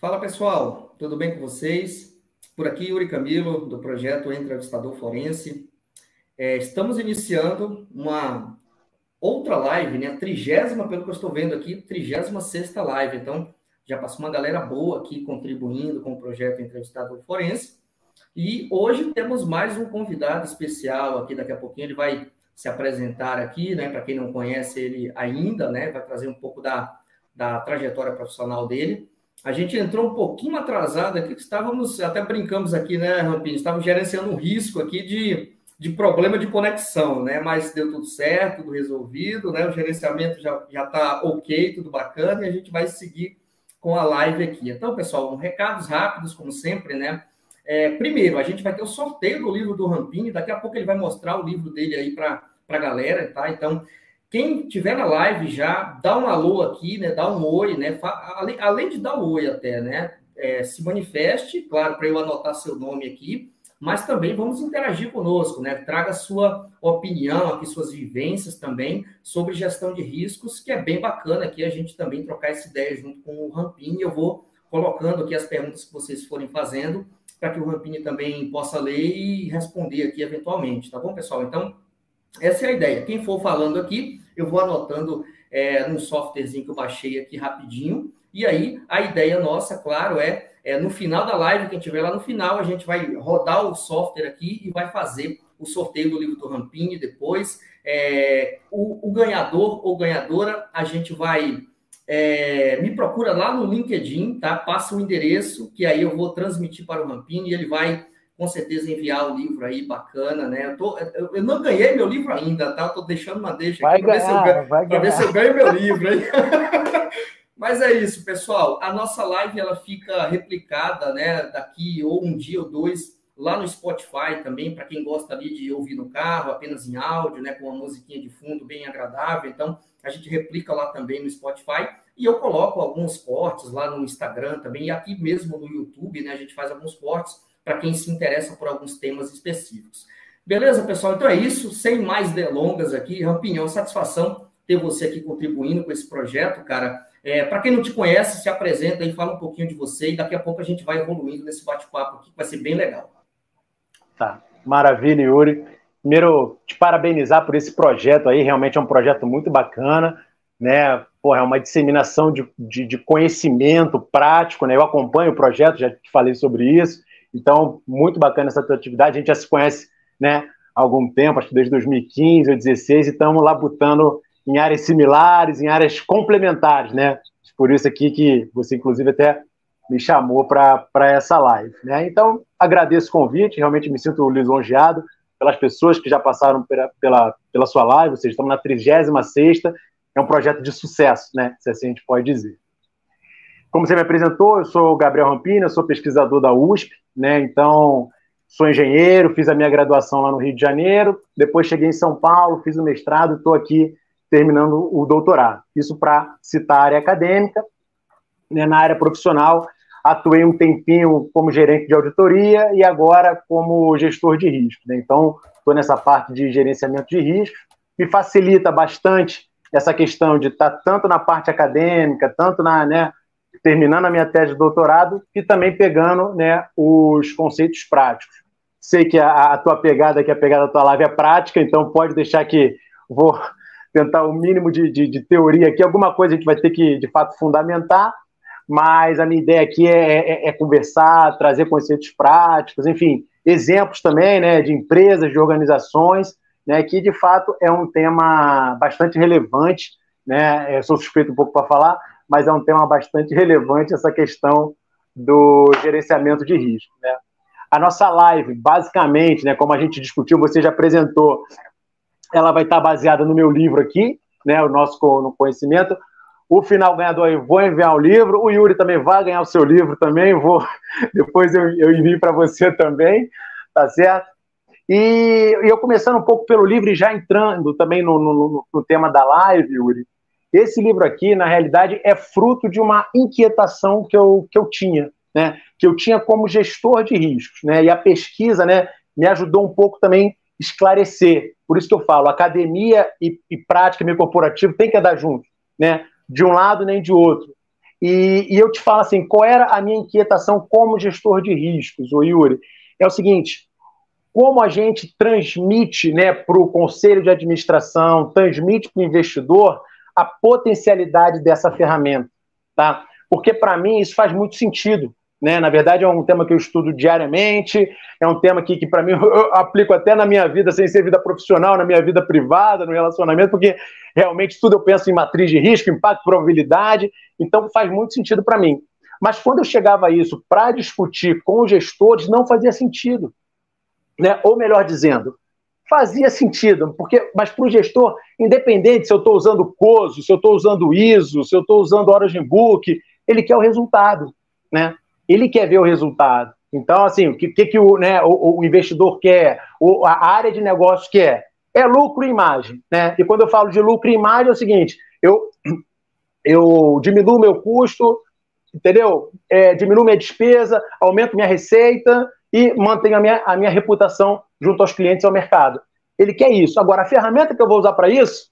Fala pessoal, tudo bem com vocês? Por aqui, Yuri Camilo, do projeto Entrevistador Forense. É, estamos iniciando uma outra live, né? A trigésima, pelo que eu estou vendo aqui, trigésima sexta live. Então, já passou uma galera boa aqui contribuindo com o projeto Entrevistador Forense. E hoje temos mais um convidado especial aqui. Daqui a pouquinho ele vai se apresentar aqui, né? Para quem não conhece ele ainda, né? Vai trazer um pouco da, da trajetória profissional dele. A gente entrou um pouquinho atrasado aqui, estávamos, até brincamos aqui, né, Rampinho? Estávamos gerenciando um risco aqui de, de problema de conexão, né? Mas deu tudo certo, tudo resolvido, né? O gerenciamento já está ok, tudo bacana, e a gente vai seguir com a live aqui. Então, pessoal, recados rápidos, como sempre, né? É, primeiro, a gente vai ter o sorteio do livro do Rampini, daqui a pouco ele vai mostrar o livro dele aí para a galera, tá? Então, quem tiver na live já, dá um alô aqui, né? Dá um oi, né? Além, além de dar um oi até, né? É, se manifeste, claro, para eu anotar seu nome aqui, mas também vamos interagir conosco, né? Traga sua opinião aqui, suas vivências também sobre gestão de riscos, que é bem bacana aqui a gente também trocar essa ideia junto com o Rampini. Eu vou colocando aqui as perguntas que vocês forem fazendo, para que o Rampini também possa ler e responder aqui eventualmente, tá bom, pessoal? Então, essa é a ideia. Quem for falando aqui, eu vou anotando é, num softwarezinho que eu baixei aqui rapidinho. E aí, a ideia nossa, claro, é, é no final da live, quem tiver lá no final, a gente vai rodar o software aqui e vai fazer o sorteio do livro do Rampini depois. É, o, o, ganhador ou ganhadora, a gente vai. É, me procura lá no LinkedIn, tá? Passa o endereço, que aí eu vou transmitir para o Rampini e ele vai com certeza enviar o livro aí, bacana, né? Eu, tô, eu, eu não ganhei meu livro ainda, tá? Estou deixando uma deixa aqui para ver, se eu ganho, ver se eu ganho meu livro aí. Mas é isso, pessoal. A nossa live ela fica replicada, né? Daqui ou um dia ou dois lá no Spotify também, para quem gosta ali de ouvir no carro, apenas em áudio, né? Com uma musiquinha de fundo bem agradável. Então, a gente replica lá também no Spotify. E eu coloco alguns cortes lá no Instagram também, e aqui mesmo no YouTube, né? A gente faz alguns cortes para quem se interessa por alguns temas específicos. Beleza, pessoal? Então é isso. Sem mais delongas aqui, Rampinhão, satisfação ter você aqui contribuindo com esse projeto, cara. É, para quem não te conhece, se apresenta e fala um pouquinho de você e daqui a pouco a gente vai evoluindo nesse bate-papo aqui, que vai ser bem legal. Tá, maravilha, Yuri. Primeiro, te parabenizar por esse projeto aí, realmente é um projeto muito bacana, né? Porra, é uma disseminação de, de, de conhecimento prático, né? Eu acompanho o projeto, já te falei sobre isso. Então, muito bacana essa tua atividade. A gente já se conhece né, há algum tempo, acho que desde 2015 ou 2016, e estamos lá botando em áreas similares, em áreas complementares, né? Por isso aqui que você, inclusive, até me chamou para essa live. Né? Então, agradeço o convite, realmente me sinto lisonjeado pelas pessoas que já passaram pela, pela, pela sua live, ou seja, estamos na 36 é um projeto de sucesso, né? Se assim a gente pode dizer. Como você me apresentou, eu sou Gabriel Rampina, sou pesquisador da USP, né? Então, sou engenheiro, fiz a minha graduação lá no Rio de Janeiro, depois cheguei em São Paulo, fiz o mestrado, estou aqui terminando o doutorado. Isso para citar a área acadêmica, né? na área profissional, atuei um tempinho como gerente de auditoria e agora como gestor de risco. Né? Então, estou nessa parte de gerenciamento de riscos, me facilita bastante essa questão de estar tá tanto na parte acadêmica, tanto na, né, terminando a minha tese de doutorado e também pegando né, os conceitos práticos. Sei que a, a tua pegada, que a pegada da tua live é prática, então pode deixar que vou tentar o mínimo de, de, de, teoria aqui. Alguma coisa a gente vai ter que, de fato, fundamentar, mas a minha ideia aqui é, é, é conversar, trazer conceitos práticos, enfim, exemplos também né, de empresas, de organizações, né, que, de fato, é um tema bastante relevante. Né, eu sou suspeito um pouco para falar, mas é um tema bastante relevante essa questão do gerenciamento de risco. Né? A nossa live, basicamente, né, como a gente discutiu, você já apresentou, ela vai estar baseada no meu livro aqui, né, o nosso conhecimento. O final ganhador, eu vou enviar o livro. O Yuri também vai ganhar o seu livro também. Vou, depois eu, eu envio para você também, tá certo? E, e, eu começando um pouco pelo livro e já entrando também no, no, no tema da live, Yuri. Esse livro aqui, na realidade, é fruto de uma inquietação que eu, que eu tinha, né? que eu tinha como gestor de riscos. Né? E a pesquisa né, me ajudou um pouco também esclarecer. Por isso que eu falo, academia e, e prática meio corporativo tem que andar junto, né? de um lado nem de outro. E, e, eu te falo assim, qual era a minha inquietação como gestor de riscos, o Yuri? É o seguinte, como a gente transmite né, para o conselho de administração, transmite para o investidor a potencialidade dessa ferramenta, tá? Porque para mim isso faz muito sentido. Né? Na verdade, é um tema que eu estudo diariamente, é um tema que, que para mim, eu aplico até na minha vida, sem ser vida profissional, na minha vida privada, no relacionamento, porque realmente tudo eu penso em matriz de risco, impacto, probabilidade, então faz muito sentido para mim. Mas quando eu chegava a isso para discutir com os gestores, não fazia sentido. Né? Ou melhor dizendo, fazia sentido, porque, mas para o gestor, independente se eu estou usando COSO, se eu estou usando ISO, se eu estou usando Origin Book, ele quer o resultado. Né? ele quer ver o resultado. Então, assim, o que, que, que o, né, o, o, investidor quer, o, a área de negócio quer? É lucro e imagem. Né? E quando eu falo de lucro e imagem, é o seguinte: eu, eu diminuo meu custo, entendeu? É, diminuo minha despesa, aumento minha receita e mantenho a minha, a minha reputação junto aos clientes e ao mercado. Ele quer isso. Agora, a ferramenta que eu vou usar para isso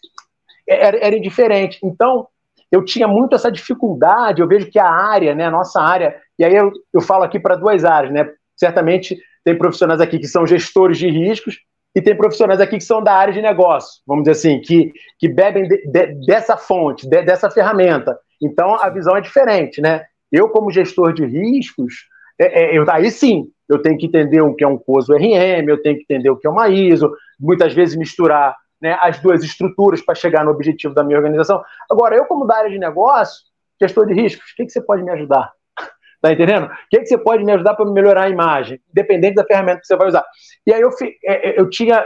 era, era indiferente. Então, eu tinha muito essa dificuldade. Eu vejo que a área, né, a nossa área, e aí eu, eu falo aqui para duas áreas, né? Certamente tem profissionais aqui que são gestores de riscos e tem profissionais aqui que são da área de negócio, vamos dizer assim, que, que bebem de, de, dessa fonte, de, dessa ferramenta. Então a visão é diferente, né? Eu, como gestor de riscos, é, é, eu, aí sim, eu tenho que entender o que é um COSO RM, eu tenho que entender o que é uma ISO, muitas vezes misturar né, as duas estruturas para chegar no objetivo da minha organização. Agora, eu, como da área de negócio, gestor de riscos, o que, que você pode me ajudar? Tá entendendo? O que, que você pode me ajudar para melhorar a imagem, independente da ferramenta que você vai usar? E aí eu, é, é, eu tinha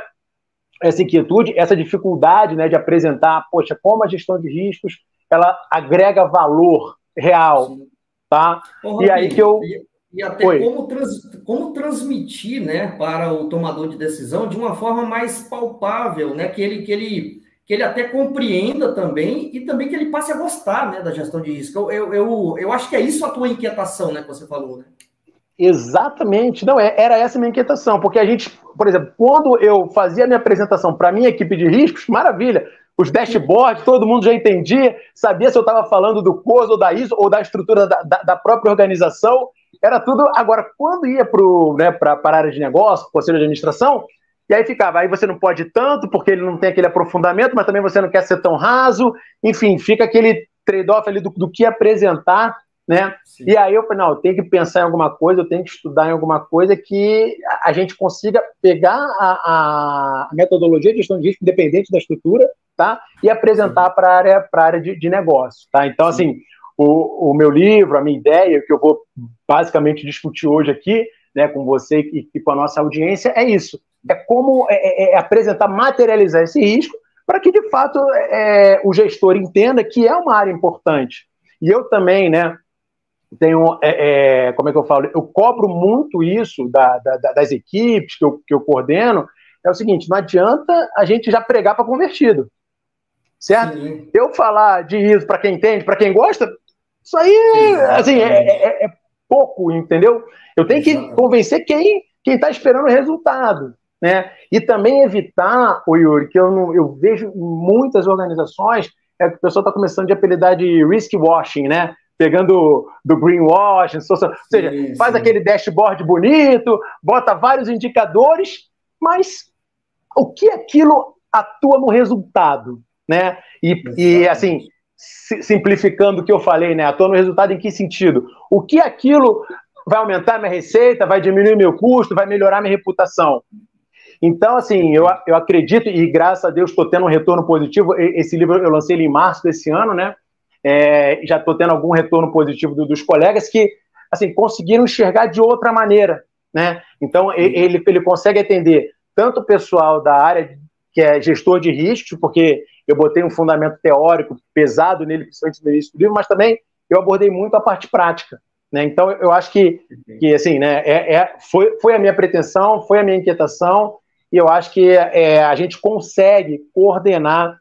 essa inquietude, essa dificuldade né, de apresentar, poxa, como a gestão de riscos ela agrega valor real, tá? Ô, e aí que eu e até como, trans, como transmitir né, para o tomador de decisão de uma forma mais palpável, né, que, ele, que, ele, que ele até compreenda também e também que ele passe a gostar né, da gestão de risco. Eu, eu, eu, eu acho que é isso a tua inquietação né, que você falou. Né? Exatamente. Não, é, era essa a minha inquietação, porque a gente, por exemplo, quando eu fazia a minha apresentação para a minha equipe de riscos, maravilha, os dashboards, todo mundo já entendia, sabia se eu estava falando do COS ou da ISO ou da estrutura da, da, da própria organização, era tudo. Agora, quando ia né, para a área de negócio, conselho de administração, e aí ficava, aí você não pode tanto, porque ele não tem aquele aprofundamento, mas também você não quer ser tão raso, enfim, fica aquele trade-off ali do, do que apresentar, né? Sim. E aí eu falei, não, eu tenho que pensar em alguma coisa, eu tenho que estudar em alguma coisa que a gente consiga pegar a, a metodologia de gestão de risco, independente da estrutura, tá? E apresentar para a área, área de, de negócio, tá? Então, Sim. assim, o, o meu livro, a minha ideia, que eu vou basicamente discutir hoje aqui, né, com você e, e com a nossa audiência, é isso. É como é, é, é apresentar, materializar esse risco para que, de fato, é, o gestor entenda que é uma área importante. E eu também, né, tenho, é, é, como é que eu falo, eu cobro muito isso da, da, das equipes que eu, que eu coordeno, é o seguinte, não adianta a gente já pregar para convertido, certo? Sim. Eu falar de isso para quem entende, para quem gosta, isso aí, assim, é, é, é, pouco, entendeu? Eu tenho que convencer quem quem está esperando o resultado, né? E também evitar, o Yuri, que eu, não, eu vejo muitas organizações, é que o pessoal está começando de apelidar de risk washing, né? Pegando do greenwashing, ou seja, sim, faz sim. aquele dashboard bonito, bota vários indicadores, mas o que aquilo atua no resultado, né? E, e assim, simplificando o que eu falei, né? Atua no resultado em que sentido? O que aquilo vai aumentar minha receita, vai diminuir meu custo, vai melhorar minha reputação? Então, assim, eu, eu acredito, e graças a Deus estou tendo um retorno positivo. Esse livro eu lancei ele em março desse ano, né? É, já estou tendo algum retorno positivo do, dos colegas que, assim, conseguiram enxergar de outra maneira, né? Então, ele, ele consegue atender tanto o pessoal da área que é gestor de riscos, porque eu botei um fundamento teórico pesado nele, principalmente no início do livro, mas também eu abordei muito a parte prática. Né? Então, eu acho que, que assim, né, é, é, foi, foi a minha pretensão, foi a minha inquietação, e eu acho que é, a gente consegue coordenar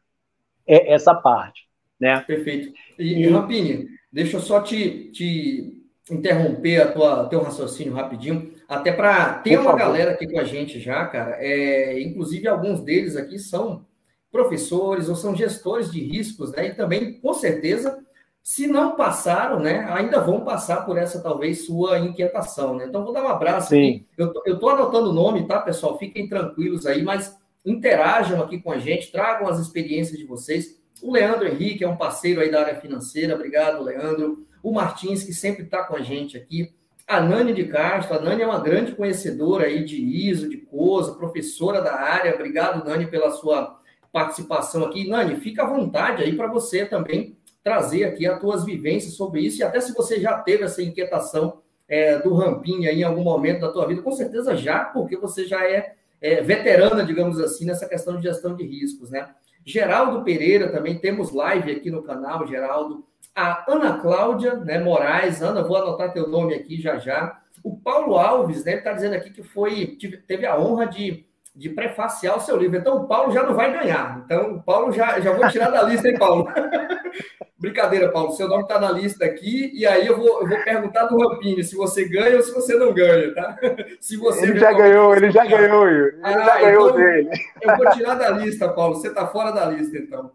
é, essa parte. Né? Perfeito. E, e Rapini, deixa eu só te, te interromper a tua teu raciocínio rapidinho, até para ter Por uma favor. galera aqui com a gente já, cara. É, inclusive alguns deles aqui são professores ou são gestores de riscos, né? E também, com certeza, Se não passaram, né, ainda vão passar por essa talvez sua inquietação, né? Então vou dar um abraço Sim. aqui. Eu, eu tô anotando o nome, tá, pessoal? Fiquem tranquilos aí, mas interajam aqui com a gente, tragam as experiências de vocês. O Leandro Henrique é um parceiro aí da área financeira, obrigado, Leandro. O Martins, que sempre está com a gente aqui. A Nani de Castro, a Nani é uma grande conhecedora aí de ISO, de COSA, professora da área. Obrigado, Nani, pela sua participação aqui. Nani, fica à vontade aí para você também trazer aqui as tuas vivências sobre isso, e até se você já teve essa inquietação é, do ramping aí em algum momento da tua vida, com certeza já, porque você já é, é veterana, digamos assim, nessa questão de gestão de riscos, né? Geraldo Pereira, também temos live aqui no canal, Geraldo. A Ana Cláudia né, Moraes, Ana, vou anotar teu nome aqui já já. O Paulo Alves, né, ele está dizendo aqui que foi, teve a honra de, de prefaciar o seu livro. Então, o Paulo já não vai ganhar. Então, o Paulo já, já vou tirar da lista, hein, Paulo? Brincadeira, Paulo. Seu nome está na lista aqui, e aí eu vou, eu vou perguntar do Rampini se você ganha ou se você não ganha, tá? Se você ele já ganhou, ele já ganhou, Yuri. Ele ah, já ganhou então, dele. Eu vou tirar da lista, Paulo. Você está fora da lista, então.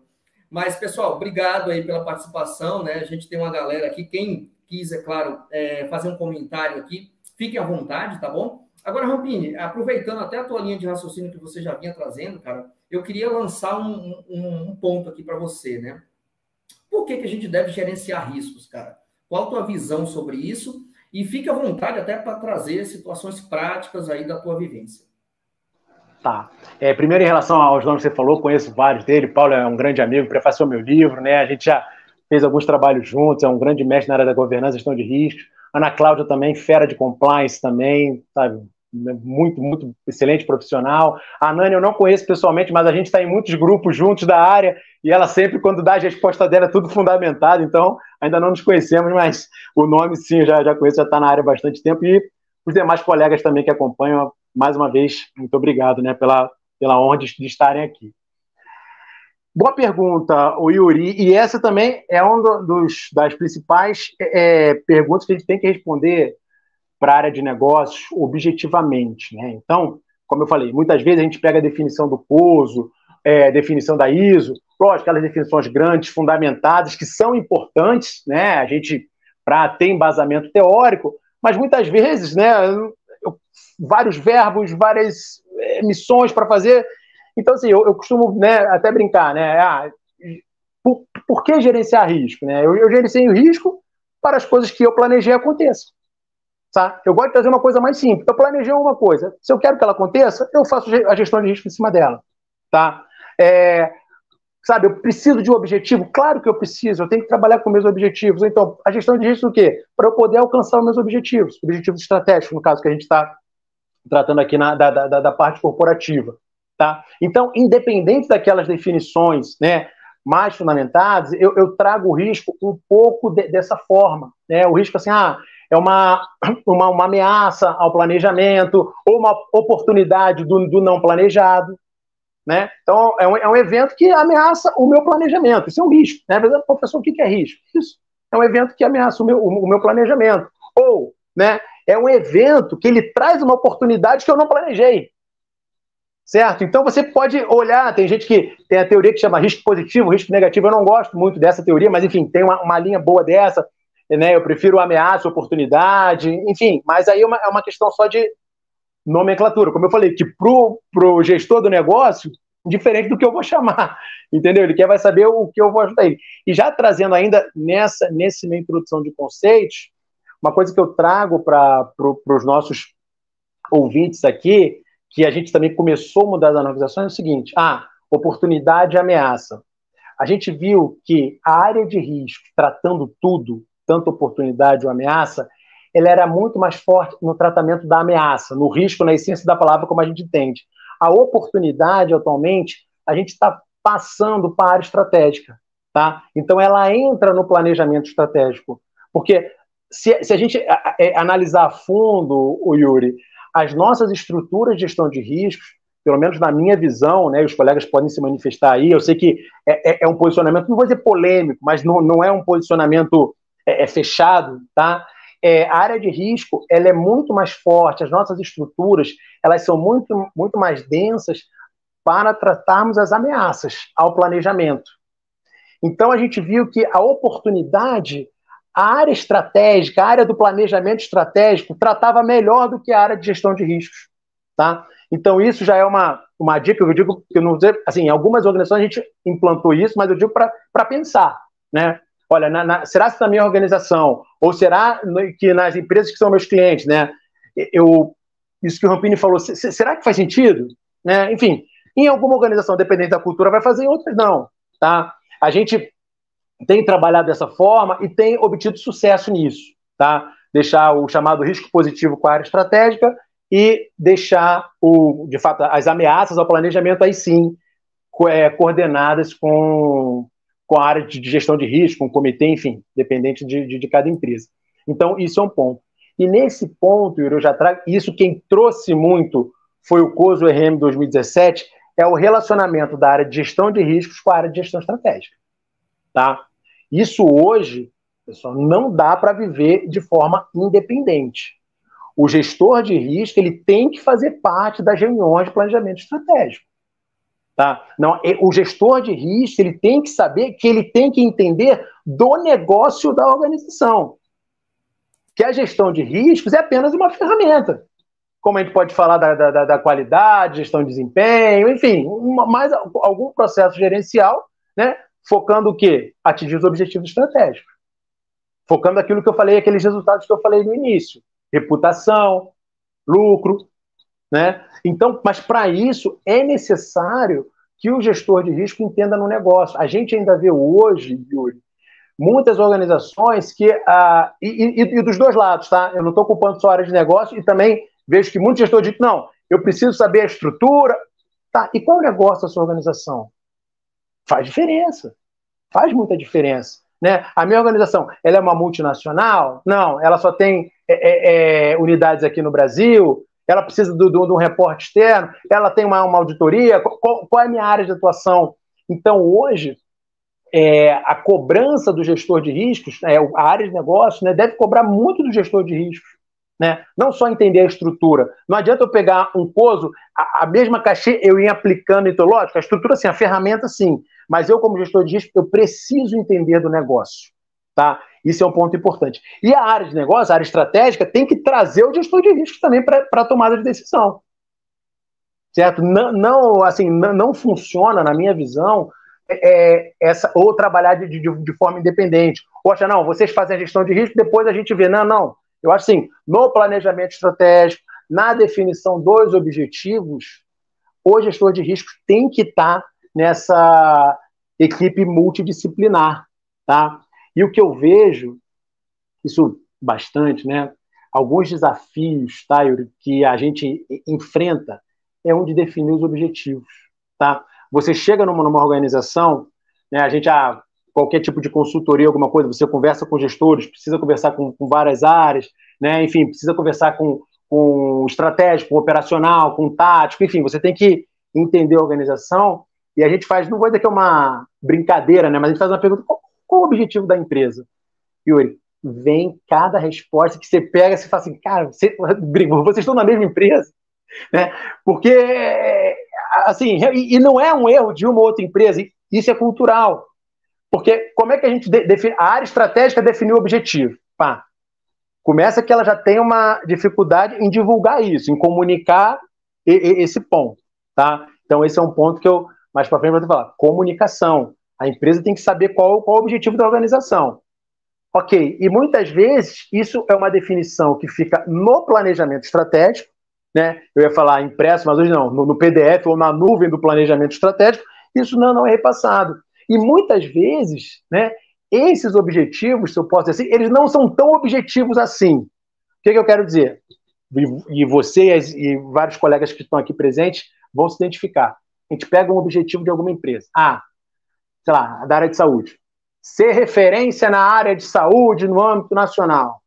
Mas, pessoal, obrigado aí pela participação, né? A gente tem uma galera aqui. Quem quis, é claro, é, fazer um comentário aqui, fiquem à vontade, tá bom? Agora, Rampini, aproveitando até a tua linha de raciocínio que você já vinha trazendo, cara, eu queria lançar um, um, um ponto aqui para você, né? Por que, que a gente deve gerenciar riscos, cara? Qual a tua visão sobre isso? E fique à vontade até para trazer situações práticas aí da tua vivência. Tá. É, primeiro, em relação aos nomes que você falou, conheço vários dele. Paulo é um grande amigo, prefaciou meu livro, né? A gente já fez alguns trabalhos juntos, é um grande mestre na área da governança e gestão de riscos. Ana Cláudia também, fera de compliance também, sabe? Muito, muito excelente profissional. A Nani eu não conheço pessoalmente, mas a gente está em muitos grupos juntos da área e ela sempre, quando dá a resposta dela, é tudo fundamentado, então ainda não nos conhecemos, mas o nome sim, já, já conheço, já está na área há bastante tempo, e os demais colegas também que acompanham, mais uma vez, muito obrigado né, pela, pela honra de, de estarem aqui. Boa pergunta, o Yuri, e essa também é uma dos, das principais é, perguntas que a gente tem que responder para a área de negócios objetivamente. Né? Então, como eu falei, muitas vezes a gente pega a definição do POSO, é, definição da ISO, lógico, aquelas definições grandes, fundamentadas, que são importantes, né? A gente para ter embasamento teórico, mas muitas vezes, né? Vários verbos, várias é, missões para fazer. Então, assim, eu, eu, costumo né, até brincar, né? Ah, por, por, que gerenciar risco? Né? Eu, eu gerencio risco para as coisas que eu planejei aconteçam. Tá? Eu gosto de trazer uma coisa mais simples. Eu planejei uma coisa. Se eu quero que ela aconteça, eu faço a gestão de risco em cima dela. Tá? É, sabe, eu preciso de um objetivo? Claro que eu preciso, eu tenho que trabalhar com meus objetivos. Então, a gestão de risco o quê? Para eu poder alcançar os meus objetivos, objetivos estratégicos, no caso que a gente está tratando aqui na, da, da, da, parte corporativa. Tá? Então, independente daquelas definições né, mais fundamentadas, eu, eu trago o risco um pouco de, dessa forma. Né? O risco assim, ah, é uma, uma, uma ameaça ao planejamento, ou uma oportunidade do, do não planejado. Né? Então, é um, é um evento que ameaça o meu planejamento. Isso é um risco. Né? Professor, o que é risco? Isso é um evento que ameaça o meu, o meu planejamento. Ou né, é um evento que ele traz uma oportunidade que eu não planejei. Certo? Então você pode olhar, tem gente que tem a teoria que chama risco positivo, risco negativo. Eu não gosto muito dessa teoria, mas enfim, tem uma, uma linha boa dessa. Né? Eu prefiro ameaça, oportunidade, enfim, mas aí é uma, é uma questão só de nomenclatura. Como eu falei, que pro, pro gestor do negócio, diferente do que eu vou chamar, entendeu? Ele quer vai saber o que eu vou ajudar ele. E já trazendo ainda nessa nesse minha introdução de conceitos, uma coisa que eu trago para pro, os nossos ouvintes aqui, que a gente também começou a mudar as organizações, é o seguinte: ah, oportunidade e ameaça. A gente viu que a área de risco, tratando tudo, tanto oportunidade ou ameaça, ele era muito mais forte no tratamento da ameaça, no risco, na essência da palavra, como a gente entende. A oportunidade, atualmente, a gente está passando para a área estratégica. Tá? Então, ela entra no planejamento estratégico. Porque se, se a gente é, analisar a fundo, o Yuri, as nossas estruturas de gestão de riscos, pelo menos na minha visão, né, os colegas podem se manifestar aí, eu sei que é, é, é um posicionamento, não vou dizer polêmico, mas não, não é um posicionamento é, é fechado, tá? é, a área de risco ela é muito mais forte, as nossas estruturas elas são muito, muito mais densas para tratarmos as ameaças ao planejamento. Então a gente viu que a oportunidade, a área estratégica, a área do planejamento estratégico, tratava melhor do que a área de gestão de riscos. Tá? Então isso já é uma, uma dica, eu digo que eu não assim, em algumas organizações a gente implantou isso, mas eu digo para pensar, né? Olha, na, na, será que na minha organização, ou será que nas empresas que são meus clientes, né? Eu, isso que o Rampini falou, será que faz sentido? Né? Enfim, em alguma organização, dependente da cultura, vai fazer, em outras não. Tá? A gente tem trabalhado dessa forma e tem obtido sucesso nisso. Tá? Deixar o chamado risco positivo com a área estratégica e deixar, o, de fato, as ameaças ao planejamento, aí sim, é, coordenadas com, com a área de gestão de risco, o comitê, enfim, dependente de, de, de cada empresa. Então, isso é um ponto. E nesse ponto, eu já trago isso, quem trouxe muito foi o COSO RM 2017, é o relacionamento da área de gestão de riscos com a área de gestão estratégica. Tá? Isso hoje, pessoal, não dá para viver de forma independente. O gestor de risco ele tem que fazer parte das reuniões de planejamento estratégico. Tá? Não, o gestor de risco ele tem que saber que ele tem que entender do negócio da organização que a gestão de riscos é apenas uma ferramenta. Como a gente pode falar da, da, da qualidade, gestão de desempenho, enfim, uma, mais algum processo gerencial, né, focando o quê? Atingir os objetivos estratégicos. Focando aquilo que eu falei, aqueles resultados que eu falei no início. Reputação, lucro, né? Então, mas para isso é necessário que o gestor de risco entenda no negócio. A gente ainda vê hoje, Yuri, muitas organizações que. Ah, e, e, e, dos dois lados, tá? Eu não estou ocupando só a área de negócio e também vejo que muitos gestores dizem: não, eu preciso saber a estrutura. Tá, e qual é o negócio da sua organização? Faz diferença. Faz muita diferença. Né? A minha organização, ela é uma multinacional? Não, ela só tem é, é, é unidades aqui no Brasil. Ela precisa de um reporte externo. Ela tem uma, uma auditoria. Qual, qual é a minha área de atuação? Então, hoje, é, a cobrança do gestor de riscos, é, a área de negócio, né, deve cobrar muito do gestor de riscos. Né? Não só entender a estrutura. Não adianta eu pegar um COSO, a, a mesma cachê eu ir aplicando, então, lógico, a estrutura sim, a ferramenta sim, mas eu, como gestor de risco, eu preciso entender do negócio. Tá? Isso é um ponto importante. E a área de negócio, a área estratégica, tem que trazer o gestor de risco também para a tomada de decisão. Certo? Não, não assim, não, não funciona, na minha visão, é, essa, ou trabalhar de, de, de, forma independente. Poxa, não, vocês fazem a gestão de risco, depois a gente vê. Não, não. Eu acho assim, no planejamento estratégico, na definição dos objetivos, o gestor de riscos tem que estar nessa equipe multidisciplinar, tá? E o que eu vejo, isso bastante, né? Alguns desafios, tá, Yuri, que a gente enfrenta é um de definir os objetivos, tá? Você chega numa, numa organização, né, a gente, ah, qualquer tipo de consultoria, alguma coisa, você conversa com gestores, precisa conversar com, com várias áreas, né, enfim, precisa conversar com, com estratégico, com operacional, com tático, enfim, você tem que entender a organização e a gente faz, não vou dizer que é uma brincadeira, né, mas a gente faz uma pergunta, qual o objetivo da empresa? Yuri, vem cada resposta que você pega, você fala assim, cara, você, vocês estão na mesma empresa? Né? Porque assim, e, não é um erro de uma ou outra empresa, isso é cultural. Porque como é que a gente define. A área estratégica definiu o objetivo. Pá. Começa que ela já tem uma dificuldade em divulgar isso, em comunicar esse ponto. Tá? Então, esse é um ponto que eu, mais para frente, vou falar. Comunicação. A empresa tem que saber qual, qual o objetivo da organização. Ok, e muitas vezes isso é uma definição que fica no planejamento estratégico, né? Eu ia falar impresso, mas hoje não, no, no PDF ou na nuvem do planejamento estratégico, isso não, não é repassado. E muitas vezes, né, esses objetivos, se eu posso dizer assim, eles não são tão objetivos assim. O que, que eu quero dizer? E, e você e vários colegas que estão aqui presentes vão se identificar. A gente pega um objetivo de alguma empresa. Ah, sei lá, da área de saúde. Ser referência na área de saúde no âmbito nacional.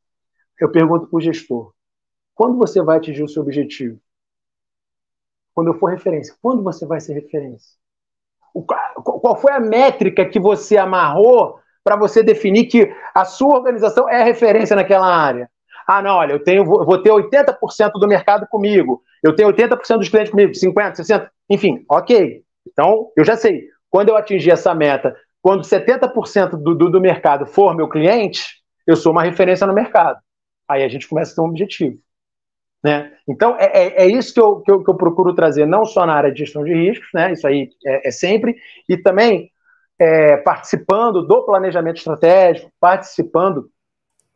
Eu pergunto para o gestor: quando você vai atingir o seu objetivo? Quando eu for referência. Quando você vai ser referência? qual foi a métrica que você amarrou para você definir que a sua organização é referência naquela área? Ah, não, olha, eu tenho, vou ter 80% do mercado comigo, eu tenho 80% dos clientes comigo, 50%, 60%, enfim, ok. Então, eu já sei. Quando eu atingir essa meta, quando 70% do, do, do mercado for meu cliente, eu sou uma referência no mercado. Aí a gente começa a ter um objetivo. Né? Então, é, é, é isso que eu, que eu, que, eu, procuro trazer, não só na área de gestão de riscos, né? isso aí é, é sempre, e também é, participando do planejamento estratégico, participando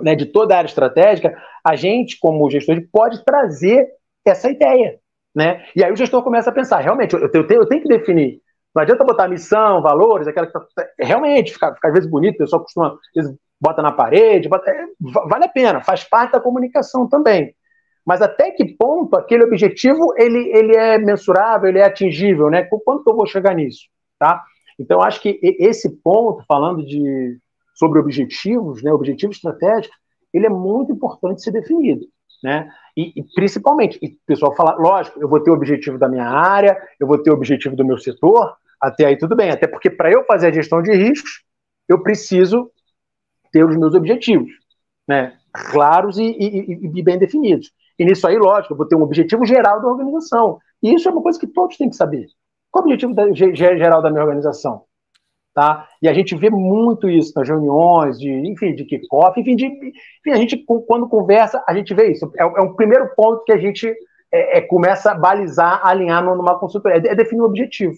né, de toda a área estratégica, a gente, como gestor, pode trazer essa ideia. Né? E aí o gestor começa a pensar, realmente, eu, tenho, eu tenho que definir. Não adianta botar missão, valores, aquela que tá, realmente fica, fica às vezes bonito, o pessoal costuma, às vezes, bota na parede, bota, é, vale a pena, faz parte da comunicação também. Mas até que ponto aquele objetivo ele, ele é mensurável, ele é atingível, né? Quanto que eu vou chegar nisso, tá? Então acho que esse ponto, falando de sobre objetivos, né, objetivo estratégico, ele é muito importante ser definido, né? E, e, principalmente, e o pessoal fala, lógico, eu vou ter o objetivo da minha área, eu vou ter o objetivo do meu setor, até aí tudo bem, até porque para eu fazer a gestão de riscos, eu preciso ter os meus objetivos, né? Claros e, e, e bem definidos. E nisso aí, lógico, eu vou ter um objetivo geral da organização. E isso é uma coisa que todos têm que saber. Qual é o objetivo da, geral da minha organização? Tá? E a gente vê muito isso nas reuniões, de, enfim, de kickoff, enfim, de, enfim, a gente, quando conversa, a gente vê isso. É, é um primeiro ponto que a gente é, é, começa a balizar, alinhar numa consultoria, é, é definir o objetivo.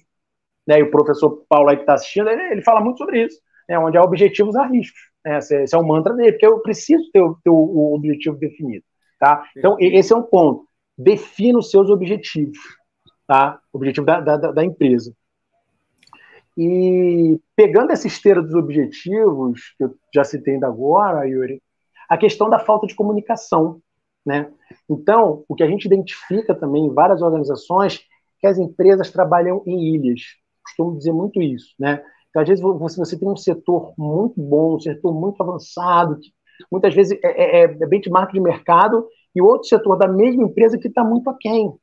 Né? E o professor Paulo aí que está assistindo, ele, ele, fala muito sobre isso, né? onde é objetivos a riscos. Né? Esse, esse, é o mantra dele, porque eu preciso ter, ter o, o, objetivo definido. Tá? Então, esse é um ponto. Defina os seus objetivos, tá? O objetivo da, da, da empresa. E pegando essa esteira dos objetivos, que eu já citei ainda agora, Yuri, a questão da falta de comunicação. Né? Então, o que a gente identifica também em várias organizações que as empresas trabalham em ilhas. Costumo dizer muito isso. Né? Então, às vezes, você, você tem um setor muito bom, um setor muito avançado, que muitas vezes é, é, é benchmark de mercado, e outro setor da mesma empresa que está muito aquém.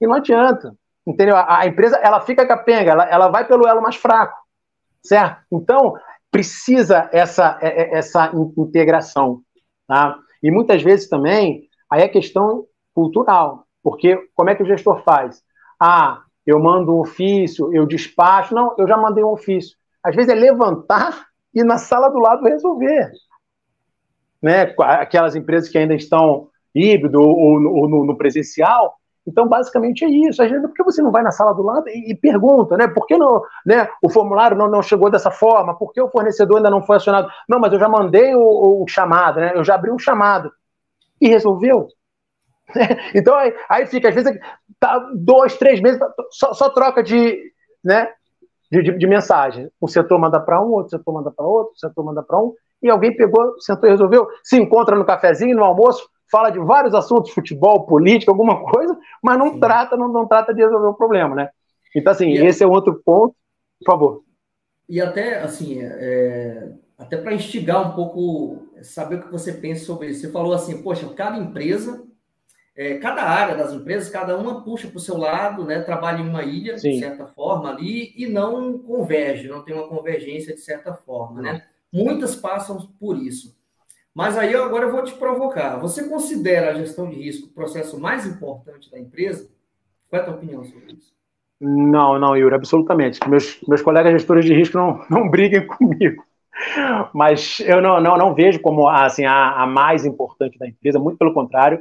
E não adianta. Entendeu? A, a, empresa ela fica capenga, ela, ela vai pelo elo mais fraco, certo? Então precisa essa é, é, essa integração, tá? E muitas vezes também aí é questão cultural, porque como é que o gestor faz? Ah, eu mando um ofício, eu despacho, não, eu já mandei um ofício. Às vezes é levantar e na sala do lado resolver, né? Aquelas empresas que ainda estão híbrido ou, ou no, no presencial, então, basicamente é isso. Às vezes, por que você não vai na sala do lado e, e pergunta, né? Por que não, né, o formulário não, não chegou dessa forma? Por que o fornecedor ainda não foi acionado? Não, mas eu já mandei o, o chamado, né? Eu já abri um chamado. E resolveu. então, aí, aí, fica, às vezes, tá dois, três meses, só, só troca de, né, de, de, de mensagem. Um setor manda para um, outro setor manda para outro, outro setor manda para um, e alguém pegou, sentou e resolveu. Se encontra no cafezinho, no almoço, fala de vários assuntos, futebol, política, alguma coisa, mas não Sim. trata, não, não trata de resolver o problema, né? Então, assim, e esse é outro ponto, por favor. E até, assim, é, até para instigar um pouco, saber o que você pensa sobre isso. Você falou assim, poxa, cada empresa, é, cada área das empresas, cada uma puxa para o seu lado, né? Trabalha em uma ilha, Sim. de certa forma, ali, e não converge, não tem uma convergência de certa forma, né? Muitas passam por isso. Mas aí agora eu vou te provocar. Você considera a gestão de risco o processo mais importante da empresa? Qual é a tua opinião sobre isso? Não, não, Yuri, absolutamente. Meus, meus colegas gestores de risco não, não briguem comigo. Mas eu não, não, não vejo como assim, a, a mais importante da empresa, muito pelo contrário.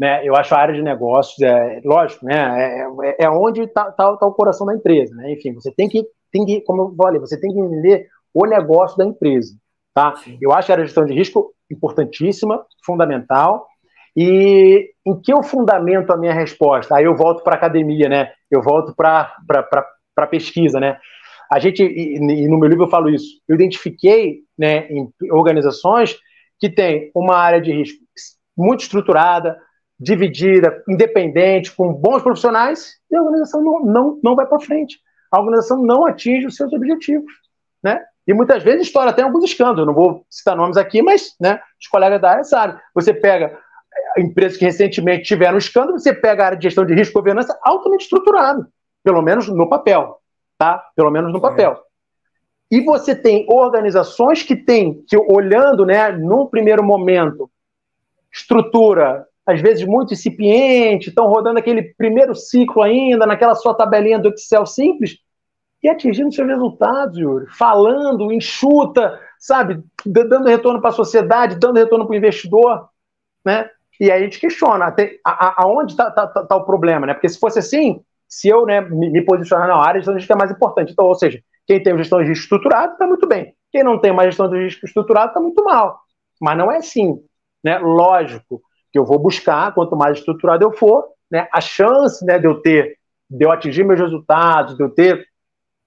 Né, eu acho a área de negócios, é, lógico, né, é, é onde está tá, tá o coração da empresa. Né? Enfim, você tem que, tem que, como eu falei, você tem que entender o negócio da empresa. Tá? Eu acho a gestão de risco importantíssima, fundamental. E em que eu fundamento a minha resposta? Aí eu volto para a academia, né? Eu volto para a pesquisa, né? A gente, e, e, no meu livro eu falo isso, eu identifiquei né, em organizações que têm uma área de risco muito estruturada, dividida, independente, com bons profissionais, e a organização não, não, não vai para frente. A organização não atinge os seus objetivos. Né? E muitas vezes estoura até alguns escândalos, não vou citar nomes aqui, mas né, os colegas da área sabem. Você pega eh, empresas que recentemente tiveram escândalo, você pega a área de gestão de risco e governança altamente estruturado, pelo menos no papel, tá? Pelo menos no papel. E você tem organizações que têm, que olhando, né, num primeiro momento, estrutura, às vezes muito incipiente, estão rodando aquele primeiro ciclo ainda, naquela sua tabelinha do Excel simples, e atingindo seus resultados, Yuri. Falando, enxuta, sabe? Dando retorno para a sociedade, dando retorno para o investidor, né? E aí a gente questiona até, a, aonde está tá, tá, tá, o problema, né? Porque se fosse assim, se eu né, me, posicionar na área, a gente é mais importante. Então, ou seja, quem tem gestão de risco estruturado está muito bem. Quem não tem uma gestão de risco estruturado está muito mal. Mas não é assim. Né? Lógico que eu vou buscar, quanto mais estruturado eu for, né, a chance né, de eu ter, de eu atingir meus resultados, de eu ter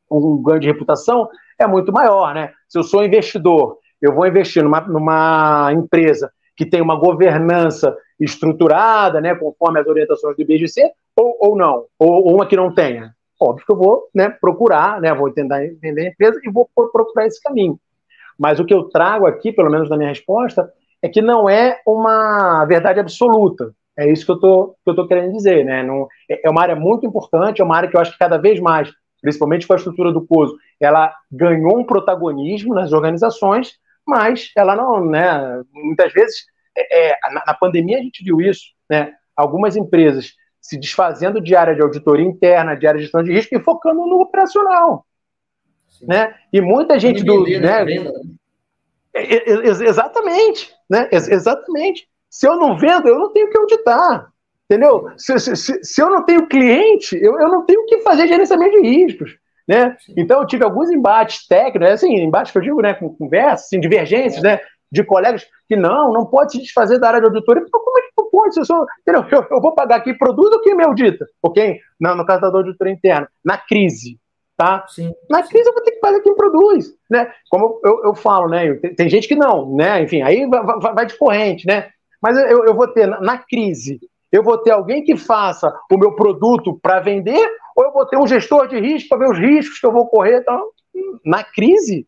um ganho de reputação é muito maior. Né? Se eu sou investidor, eu vou investir numa, numa empresa que tem uma governança estruturada, né, conforme as orientações do IBGC, ou, ou não, ou, ou uma que não tenha. Óbvio que eu vou né, procurar, né, vou tentar entender a empresa e vou procurar esse caminho. Mas o que eu trago aqui, pelo menos na minha resposta, é que não é uma verdade absoluta. É isso que eu estou querendo dizer. Né? Não, é, é uma área muito importante, é uma área que eu acho que cada vez mais, principalmente com a estrutura do COSO, ela ganhou um protagonismo nas organizações, mas ela não, né, muitas vezes, é, é, na, na, pandemia a gente viu isso, né, algumas empresas se desfazendo de área de auditoria interna, de área de gestão de risco e focando no operacional, né, e muita gente do, né, né, exatamente, né, exatamente, se eu não vendo, eu não tenho que auditar, entendeu? Se, se, se eu não tenho cliente, eu, eu não tenho que fazer gerenciamento de riscos, né? Então, eu tive alguns embates técnicos, assim, embates que eu digo, né, com conversas, assim, divergências, né, de colegas que não, não pode se desfazer da área de auditoria. Então, como é que não pode? Eu, sou, eu, eu, vou pagar aqui, produz o que me audita, ok? Não, no caso da auditoria interna, na crise, tá? Sim. Na crise eu vou ter que pagar quem produz, né? Como eu, eu falo, né, tem, tem, gente que não, né, enfim, aí vai, vai, vai de corrente, né? Mas eu, eu vou ter, na, na crise, eu vou ter alguém que faça o meu produto para vender ou eu vou ter um gestor de risco para ver os riscos que eu vou correr. Então, na crise,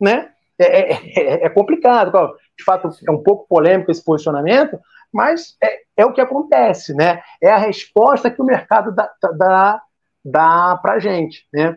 né? É, é, é, é complicado. De fato, é um pouco polêmico esse posicionamento, mas é, é o que acontece, né? É a resposta que o mercado dá, dá, dá para a gente, né?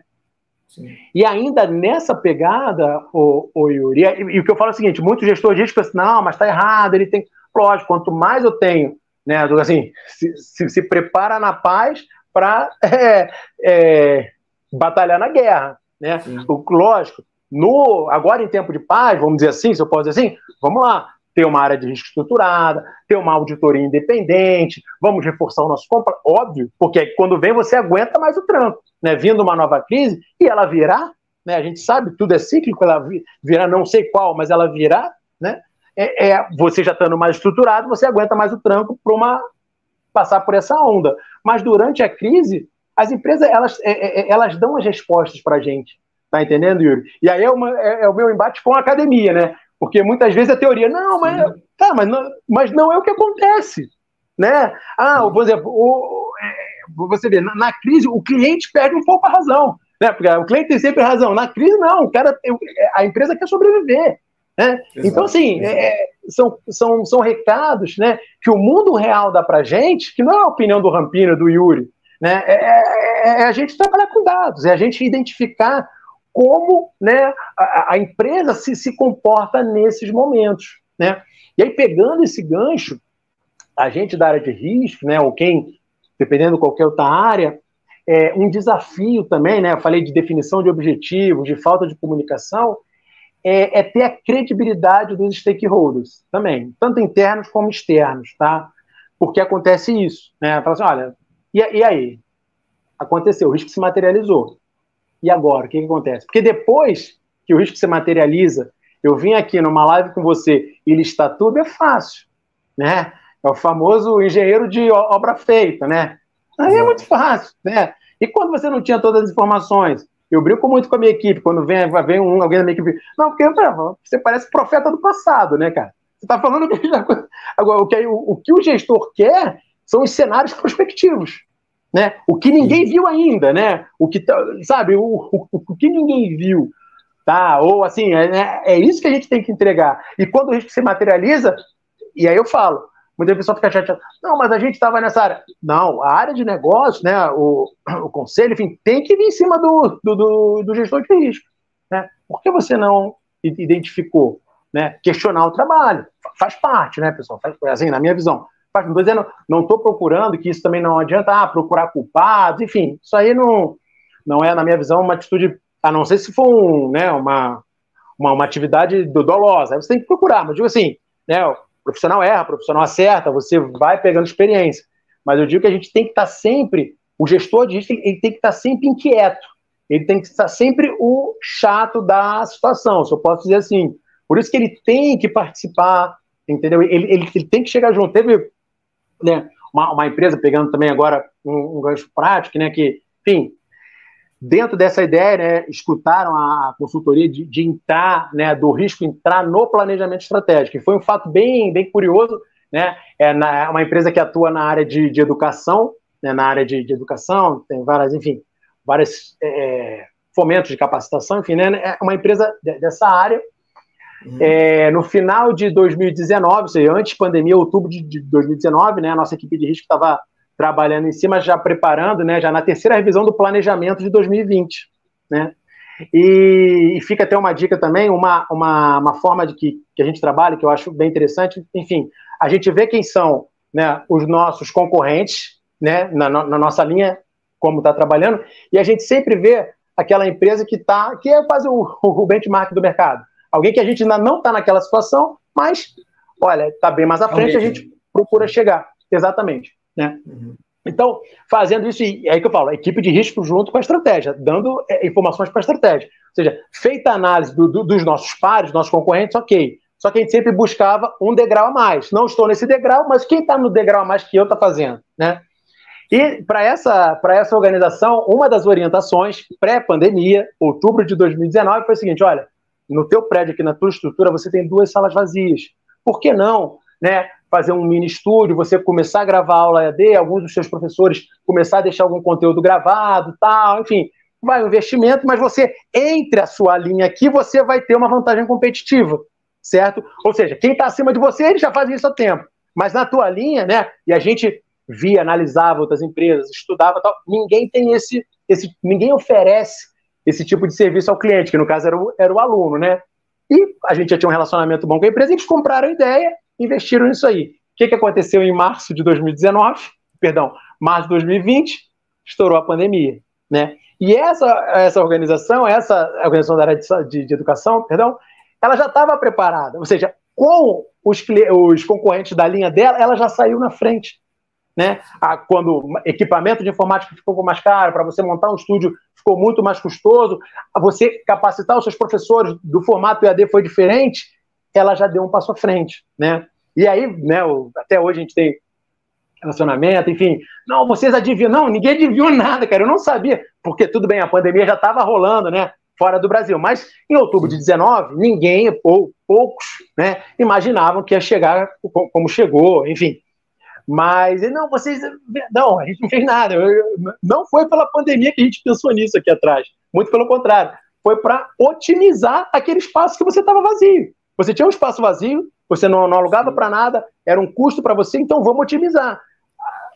Sim. E ainda nessa pegada, o, o Yuri, e, e, o que eu falo é o seguinte: muitos gestores de risco pensam, não, mas está errado, ele tem. Lógico, quanto mais eu tenho, né? Assim, se, se, se prepara na paz para é, é, batalhar na guerra. Né? O, lógico, no, agora em tempo de paz, vamos dizer assim, se eu posso dizer assim, vamos lá, ter uma área de risco estruturada, ter uma auditoria independente, vamos reforçar o nosso compra, óbvio, porque quando vem você aguenta mais o tranco, né? Vindo uma nova crise e ela virá, né? A gente sabe tudo é cíclico, ela virá, não sei qual, mas ela virá? É, é você já estando mais estruturado, você aguenta mais o tranco para uma passar por essa onda. Mas durante a crise, as empresas elas, é, é, é elas dão as respostas para a gente. Tá entendendo, Yuri? E aí é, uma, é, é, o meu embate com a academia, né? Porque muitas vezes a teoria, não, mas, tá, mas, não, mas não é o que acontece. Né? Ah, por exemplo, o, você vê, na, na, crise o cliente perde um pouco a razão. Né? Porque o cliente tem sempre razão. Na crise, não, o cara, a empresa quer sobreviver. Né? Então, assim, é, são, são, são recados né, que o mundo real dá para gente, que não é a opinião do Rampino, do Yuri, né, é, é, é, a gente trabalhar com dados, é a gente identificar como né, a, a, empresa se, se comporta nesses momentos. Né? E aí, pegando esse gancho, a gente da área de risco, né, ou quem, dependendo de qualquer outra área, é um desafio também, né? Eu falei de definição de objetivos, de falta de comunicação, é, é, ter a credibilidade dos stakeholders também, tanto internos como externos, tá? Porque acontece isso, né? Fala assim, olha, e, e aí? Aconteceu, o risco se materializou. E agora, o que, que acontece? Porque depois que o risco se materializa, eu vim aqui numa live com você e listar tudo, é fácil, né? É o famoso engenheiro de obra feita, né? Aí é muito fácil, né? E quando você não tinha todas as informações? Eu brinco muito com a minha equipe, quando vem, vem um, alguém da minha equipe. Não, porque você parece profeta do passado, né, cara? Você está falando que. Agora, o que, o, o que o gestor quer são os cenários prospectivos. Né? O que ninguém viu ainda, né? O que tá, sabe, o, o, o que ninguém viu, tá? Ou assim, é, né? é isso que a gente tem que entregar. E quando o risco se materializa, e aí eu falo, Muita pessoa fica chateada. Não, mas a gente estava nessa área. Não, a área de negócio, né, o, o conselho, enfim, tem que vir em cima do, do, do, do gestor de risco. Né? Por que você não identificou? Né? Questionar o trabalho. Faz parte, né, pessoal? Faz, assim, na minha visão. Não estou dizendo, não estou procurando, que isso também não adianta, ah, procurar culpados, enfim, isso aí não, não é, na minha visão, uma atitude, a não ser se for um, né, uma, uma, uma atividade dolosa, aí você tem que procurar, mas digo assim, né, profissional erra, profissional acerta, você vai pegando experiência, mas eu digo que a gente tem que estar sempre, o gestor de risco, ele tem que estar sempre inquieto, ele tem que estar sempre o chato da situação, se eu posso dizer assim, por isso que ele tem que participar, entendeu? Ele, ele, ele tem que chegar junto. Teve né, uma, uma empresa, pegando também agora um, um gancho prático, né, que, enfim, dentro dessa ideia, né, escutaram a consultoria de, de, entrar, né, do risco entrar no planejamento estratégico. E foi um fato bem, bem curioso, né, é na, uma empresa que atua na área de, de educação, né, na área de, de, educação, tem várias, enfim, vários é, fomentos de capacitação, enfim, né, é uma empresa dessa área, Uhum. É, no final de 2019, ou seja, antes pandemia, outubro de 2019, né, a nossa equipe de risco estava trabalhando em cima, já preparando, né, já na terceira revisão do planejamento de 2020, né, e, e fica até uma dica também, uma, uma, uma forma de que, que a gente trabalha, que eu acho bem interessante, enfim, a gente vê quem são né, os nossos concorrentes, né, na, na nossa linha, como está trabalhando, e a gente sempre vê aquela empresa que está, que é quase o, o benchmark do mercado. Alguém que a gente ainda não está naquela situação, mas, olha, está bem mais à frente, a gente procura chegar. Exatamente. Né? Uhum. Então, fazendo isso, e é aí que eu falo, equipe de risco junto com a estratégia, dando é, informações para a estratégia. Ou seja, feita a análise do, do, dos nossos pares, dos nossos concorrentes, ok. Só que a gente sempre buscava um degrau a mais. Não estou nesse degrau, mas quem está no degrau a mais que eu está fazendo, né? E para essa, essa organização, uma das orientações pré-pandemia, outubro de 2019, foi o seguinte: olha, no teu prédio aqui, na tua estrutura, você tem duas salas vazias. Por que não, né, fazer um mini estúdio, você começar a gravar aula EAD, alguns dos seus professores começar a deixar algum conteúdo gravado, tal, enfim, vai um investimento, mas você entre a sua linha aqui, você vai ter uma vantagem competitiva, certo? Ou seja, quem está acima de você, ele já faz isso há tempo. Mas na tua linha, né, e a gente via, analisava outras empresas, estudava tal, ninguém tem esse, esse ninguém oferece esse tipo de serviço ao cliente, que no caso era o, era o aluno, né? E a gente já tinha um relacionamento bom com a empresa, eles compraram a ideia, investiram nisso aí. O que, que aconteceu em março de 2019? Perdão, março de 2020, estourou a pandemia, né? E essa, essa organização, essa organização da área de, de, educação, perdão, ela já estava preparada, ou seja, com os, os concorrentes da linha dela, ela já saiu na frente né? quando equipamento de informática ficou mais caro, para você montar um estúdio ficou muito mais custoso, você capacitar os seus professores do formato EAD foi diferente, ela já deu um passo à frente, né? E aí, né, até hoje a gente tem relacionamento, enfim. Não, vocês adivinham. Não, ninguém adivinhou nada, cara. Eu não sabia, porque tudo bem, a pandemia já estava rolando, né? Fora do Brasil. Mas em outubro de 19, ninguém, ou poucos, né, imaginavam que ia chegar como chegou, enfim. Mas, não, vocês. Não, a gente não fez nada. Não foi pela pandemia que a gente pensou nisso aqui atrás. Muito pelo contrário. Foi para otimizar aquele espaço que você estava vazio. Você tinha um espaço vazio, você não, não alugava para nada, era um custo para você, então vamos otimizar.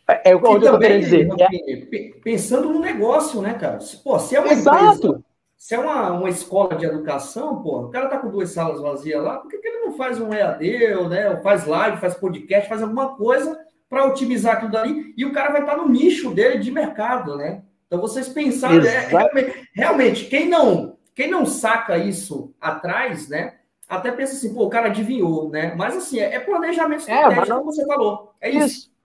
É, é onde eu estou querendo dizer. É... Pensando no negócio, né, cara? Pô, se é uma Exato. Empresa, se é uma, uma escola de educação, pô, o cara tá com duas salas vazias lá, por que, que ele não faz um EAD, ou, né, ou faz live, faz podcast, faz alguma coisa para otimizar aquilo dali, e o cara vai estar no nicho dele de mercado, né? Então vocês pensarem, é, realmente, realmente, quem não, quem não saca isso atrás, né? Até pensa assim, pô, o cara adivinhou, né? Mas assim, é, é planejamento é, estratégico, é, como você falou. É isso. isso.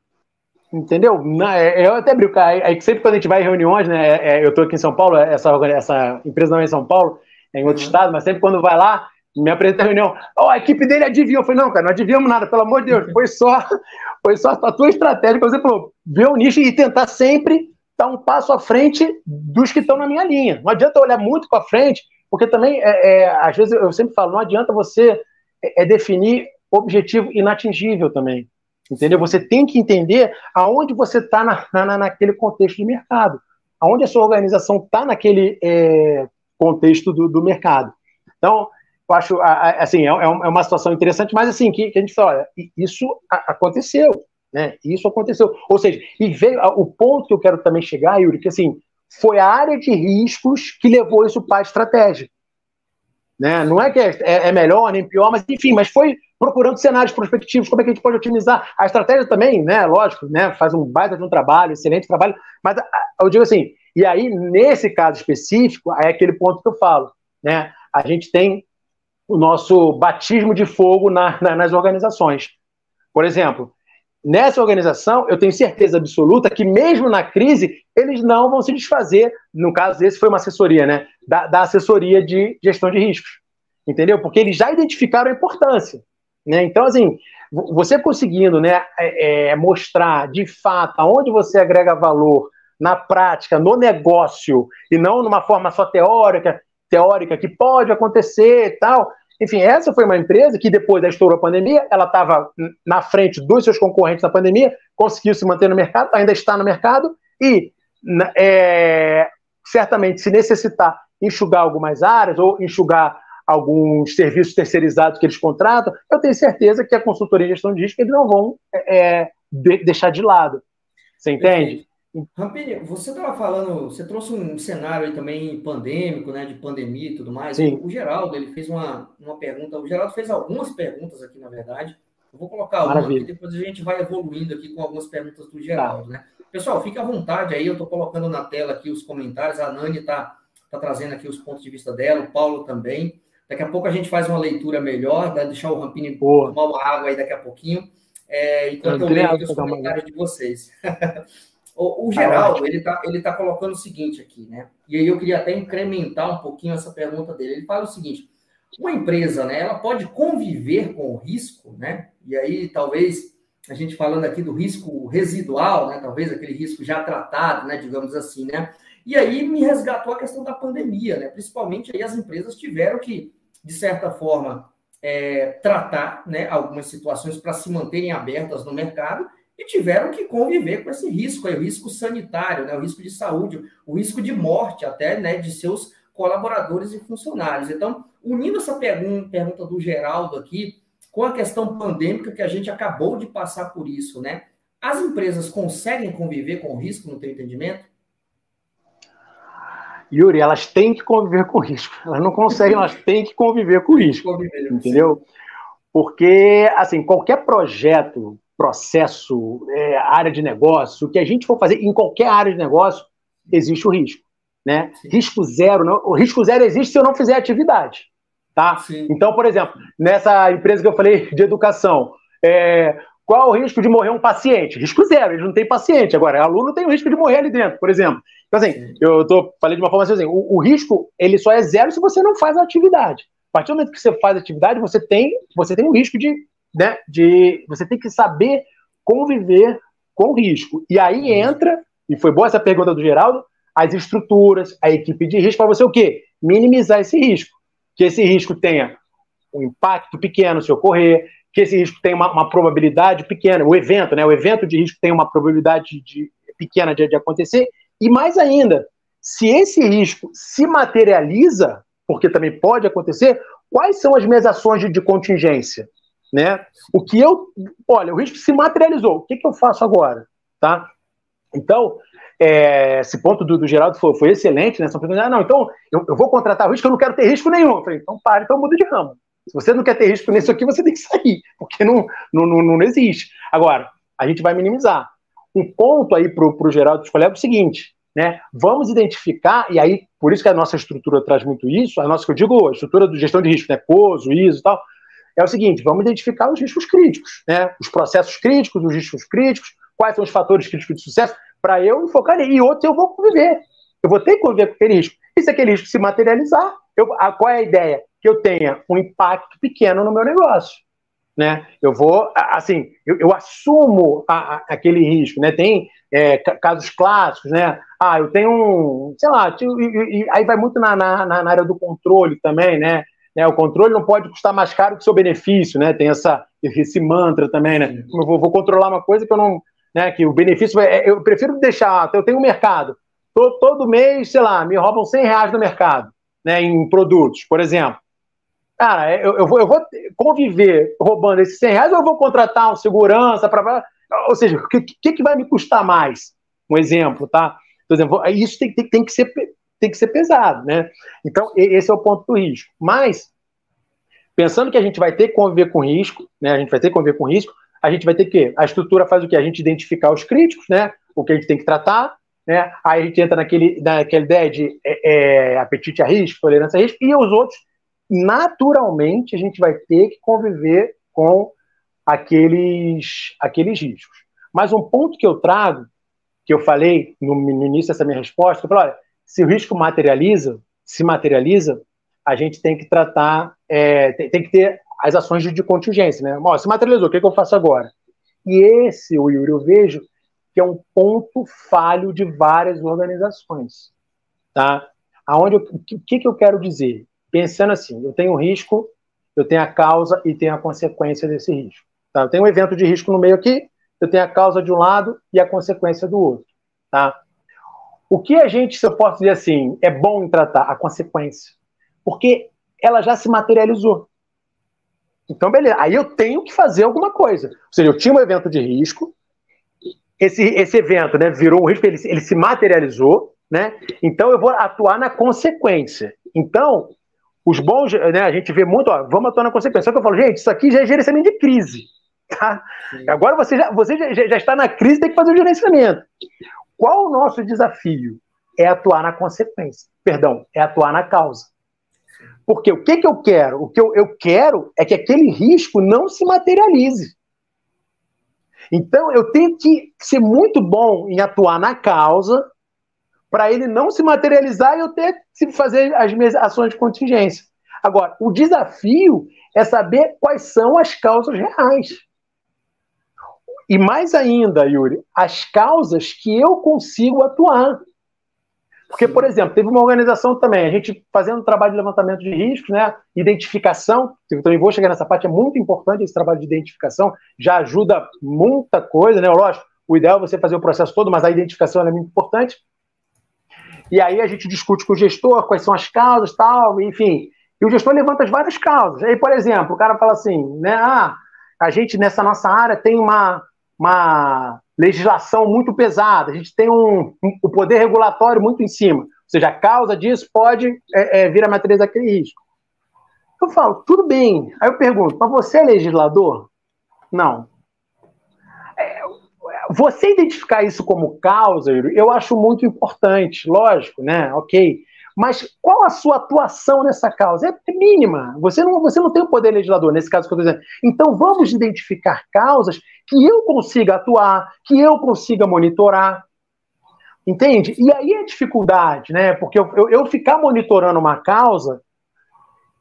Entendeu? É, eu até brinco, é que sempre quando a gente vai em reuniões, né? eu estou aqui em São Paulo, essa, essa empresa não é em São Paulo, é em outro uhum. estado, mas sempre quando vai lá, me apresenta a reunião. Oh, a equipe dele adivinhou. Eu falei, não, cara, não adivinhamos nada, pelo amor de Deus. Foi só, foi só a tua estratégia você falou, ver o nicho e tentar sempre estar um passo à frente dos que estão na minha linha. Não adianta olhar muito para frente, porque também, é, é, às vezes, eu sempre falo, não adianta você é, é, definir objetivo inatingível também. Entendeu? Você tem que entender aonde você está na, na, naquele contexto de mercado, aonde a sua organização está naquele é, contexto do, do mercado. Então, eu acho, assim, é, é, é uma situação interessante, mas assim, que, que a gente fala, olha, isso aconteceu, né? Isso aconteceu. Ou seja, e veio o ponto que eu quero também chegar, Yuri, que assim, foi a área de riscos que levou isso para a estratégia. Né? Não é que é, é, é, melhor nem pior, mas enfim, mas foi procurando cenários prospectivos, como é que a gente pode otimizar. A estratégia também, né? Lógico, né? Faz um baita de um trabalho, excelente trabalho, mas eu digo assim, E aí, nesse caso específico, é aquele ponto que eu falo, né? A gente tem o nosso batismo de fogo na, na, nas organizações. Por exemplo, nessa organização, eu tenho certeza absoluta que, mesmo na crise, eles não vão se desfazer. No caso, esse foi uma assessoria, né? Da, da assessoria de gestão de riscos. Entendeu? Porque eles já identificaram a importância. Né? Então, assim, você conseguindo né, é, é, mostrar de fato aonde você agrega valor na prática, no negócio, e não numa forma só teórica, teórica que pode acontecer e tal, enfim, essa foi uma empresa que depois da estourou a pandemia, ela estava na frente dos seus concorrentes na pandemia, conseguiu se manter no mercado, ainda está no mercado e é, certamente se necessitar enxugar algumas áreas ou enxugar alguns serviços terceirizados que eles contratam, eu tenho certeza que a consultoria de gestão de risco eles não vão é, de, deixar de lado. Você entende? Rampini, você estava falando, você trouxe um cenário aí também pandêmico, né, de pandemia e tudo mais. Sim. O Geraldo, ele fez uma, uma pergunta, o Geraldo fez algumas perguntas aqui, na verdade. Eu vou colocar uma aqui, depois a gente vai evoluindo aqui com algumas perguntas do Geraldo, tá. né? Pessoal, fique à vontade aí, eu estou colocando na tela aqui os comentários, a Nani está tá trazendo aqui os pontos de vista dela, o Paulo também. Daqui a pouco a gente faz uma leitura melhor, vai deixar o Rampini tomar uma água aí daqui a pouquinho, é, enquanto eu, eu leio os comentários de vocês. O, o Geraldo, ele está ele tá colocando o seguinte aqui, né? E aí eu queria até incrementar um pouquinho essa pergunta dele. Ele fala o seguinte: uma empresa, né, ela pode conviver com o risco, né? E aí talvez a gente falando aqui do risco residual, né? Talvez aquele risco já tratado, né? Digamos assim, né? E aí me resgatou a questão da pandemia, né? Principalmente aí as empresas tiveram que, de certa forma, é, tratar, né? Algumas situações para se manterem abertas no mercado e tiveram que conviver com esse risco, aí, o risco sanitário, né, o risco de saúde, o risco de morte até né, de seus colaboradores e funcionários. Então, unindo essa pergunta do Geraldo aqui com a questão pandêmica que a gente acabou de passar por isso, né? As empresas conseguem conviver com o risco no teu entendimento? Yuri, elas têm que conviver com o risco. Elas não conseguem, elas têm que conviver com o risco. Conviver, entendeu? Porque, assim, qualquer projeto processo, é, área de negócio, o que a gente for fazer em qualquer área de negócio, existe o risco. Né? Risco zero, não, o risco zero existe se eu não fizer atividade. Tá? Então, por exemplo, nessa empresa que eu falei de educação, é, qual o risco de morrer um paciente? Risco zero, ele não tem paciente. Agora, aluno tem o risco de morrer ali dentro, por exemplo. Então, assim, Sim. eu tô, falei de uma forma assim, o, o, risco, ele só é zero se você não faz a atividade. A partir do momento que você faz atividade, você tem, você tem o risco de né, de você tem que saber conviver com risco. E aí entra, e foi boa essa pergunta do Geraldo, as estruturas, a equipe de risco, para você o quê? Minimizar esse risco. Que esse risco tenha um impacto pequeno se ocorrer, que esse risco tenha uma, uma probabilidade pequena, o evento, né? O evento de risco tem uma probabilidade de, pequena de, de acontecer, e mais ainda, se esse risco se materializa, porque também pode acontecer, quais são as minhas ações de, de contingência? Né? O que eu, olha, o risco se materializou. O que, que eu faço agora, tá? Então, é, esse ponto do, do Geraldo foi, foi excelente, né? São ah, não, então eu, eu, vou contratar risco, eu não quero ter risco nenhum. Eu falei, então para, então muda de ramo. Se você não quer ter risco nisso aqui, você tem que sair, porque não, não, não, não existe. Agora, a gente vai minimizar. Um ponto aí para o Geraldo escolher é o seguinte, né? Vamos identificar, e aí, por isso que a nossa estrutura traz muito isso, a nossa, que eu digo, a estrutura de gestão de risco, né? COSO, ISO e tal, é o seguinte: vamos identificar os riscos críticos, né? os processos críticos, os riscos críticos, quais são os fatores críticos de sucesso, para eu focar nele. E outros eu vou conviver. Eu vou ter que conviver com aquele risco. E se aquele risco se materializar, eu, a, qual é a ideia? Que eu tenha um impacto pequeno no meu negócio. Né? Eu vou, assim, eu, eu assumo a, a, aquele risco, né? Tem é, casos clássicos, né? Ah, eu tenho um, sei lá, e, e, aí vai muito na, na, na área do controle também, né? Né? O controle não pode custar mais caro que o seu benefício, né? Tem essa, esse mantra também, né? Eu vou, vou, controlar uma coisa que eu não. Né, que o benefício. É, eu prefiro deixar. Eu tenho um mercado. Todo, todo mês, sei lá, me roubam 100 reais no mercado, né, em produtos, por exemplo. Cara, eu, eu, vou, eu vou conviver roubando esses 100 reais ou eu vou contratar um segurança para. Ou seja, o que, que, que vai me custar mais? Um exemplo, tá? Por exemplo, isso tem, tem, tem que ser tem que ser pesado, né? Então, esse é o ponto do risco. Mas, pensando que a gente vai ter que conviver com risco, né? A gente vai ter que conviver com risco, a gente vai ter que. A estrutura faz o quê? A gente identificar os críticos, né? O que a gente tem que tratar, né? Aí a gente entra naquele, naquela ideia de é, é, apetite a risco, tolerância a risco, e os outros, naturalmente, a gente vai ter que conviver com aqueles, aqueles riscos. Mas um ponto que eu trago, que eu falei no, no início dessa minha resposta, eu falei, olha, se o risco materializa, se materializa, a gente tem que tratar, é, tem, tem, que ter as ações de, de contingência, né? Bom, se materializou, o que, que eu faço agora? E esse, o Yuri, eu vejo que é um ponto falho de várias organizações, tá? Aonde o que, que eu quero dizer? Pensando assim, eu tenho um risco, eu tenho a causa e tenho a consequência desse risco. Tá? Eu tenho um evento de risco no meio aqui, eu tenho a causa de um lado e a consequência do outro, tá? O que a gente, se eu posso dizer assim, é bom em tratar a consequência, porque ela já se materializou. Então, beleza. Aí eu tenho que fazer alguma coisa. Ou seja, eu tinha um evento de risco, esse, esse evento né, virou um risco, ele, ele se materializou, né? Então eu vou atuar na consequência. Então, os bons, né, a gente vê muito, ó, vamos atuar na consequência. Só que eu falo, gente, isso aqui já é gerenciamento de crise. Tá? Agora você, já, você já, já, está na crise, tem que fazer o gerenciamento. Qual o nosso desafio? É atuar na consequência. Perdão, é atuar na causa. Porque o que, que eu quero? O que eu, eu quero é que aquele risco não se materialize. Então, eu tenho que ser muito bom em atuar na causa para ele não se materializar e eu ter que fazer as minhas ações de contingência. Agora, o desafio é saber quais são as causas reais. E mais ainda, Yuri, as causas que eu consigo atuar. Porque, por exemplo, teve uma organização também, a gente fazendo um trabalho de levantamento de riscos, né, identificação, eu também vou chegar nessa parte, é muito importante esse trabalho de identificação, já ajuda muita coisa, né, lógico, o ideal é você fazer o processo todo, mas a identificação é muito importante. E aí a gente discute com o gestor quais são as causas, tal, enfim, e o gestor levanta as várias causas. Aí, por exemplo, o cara fala assim, né, ah, a gente nessa nossa área tem uma, uma legislação muito pesada, a gente tem um, um, o poder regulatório muito em cima. Ou seja, a causa disso pode é, é, vir a matriz daquele risco. Eu falo, tudo bem. Aí eu pergunto, mas você é legislador? Não. É, você identificar isso como causa, eu acho muito importante, lógico, né? Ok. Mas qual a sua atuação nessa causa? É mínima. Você não, você não tem o poder legislador, nesse caso que eu estou dizendo. Então vamos identificar causas que eu consiga atuar, que eu consiga monitorar. Entende? E aí é dificuldade, né? Porque eu, eu, eu ficar monitorando uma causa,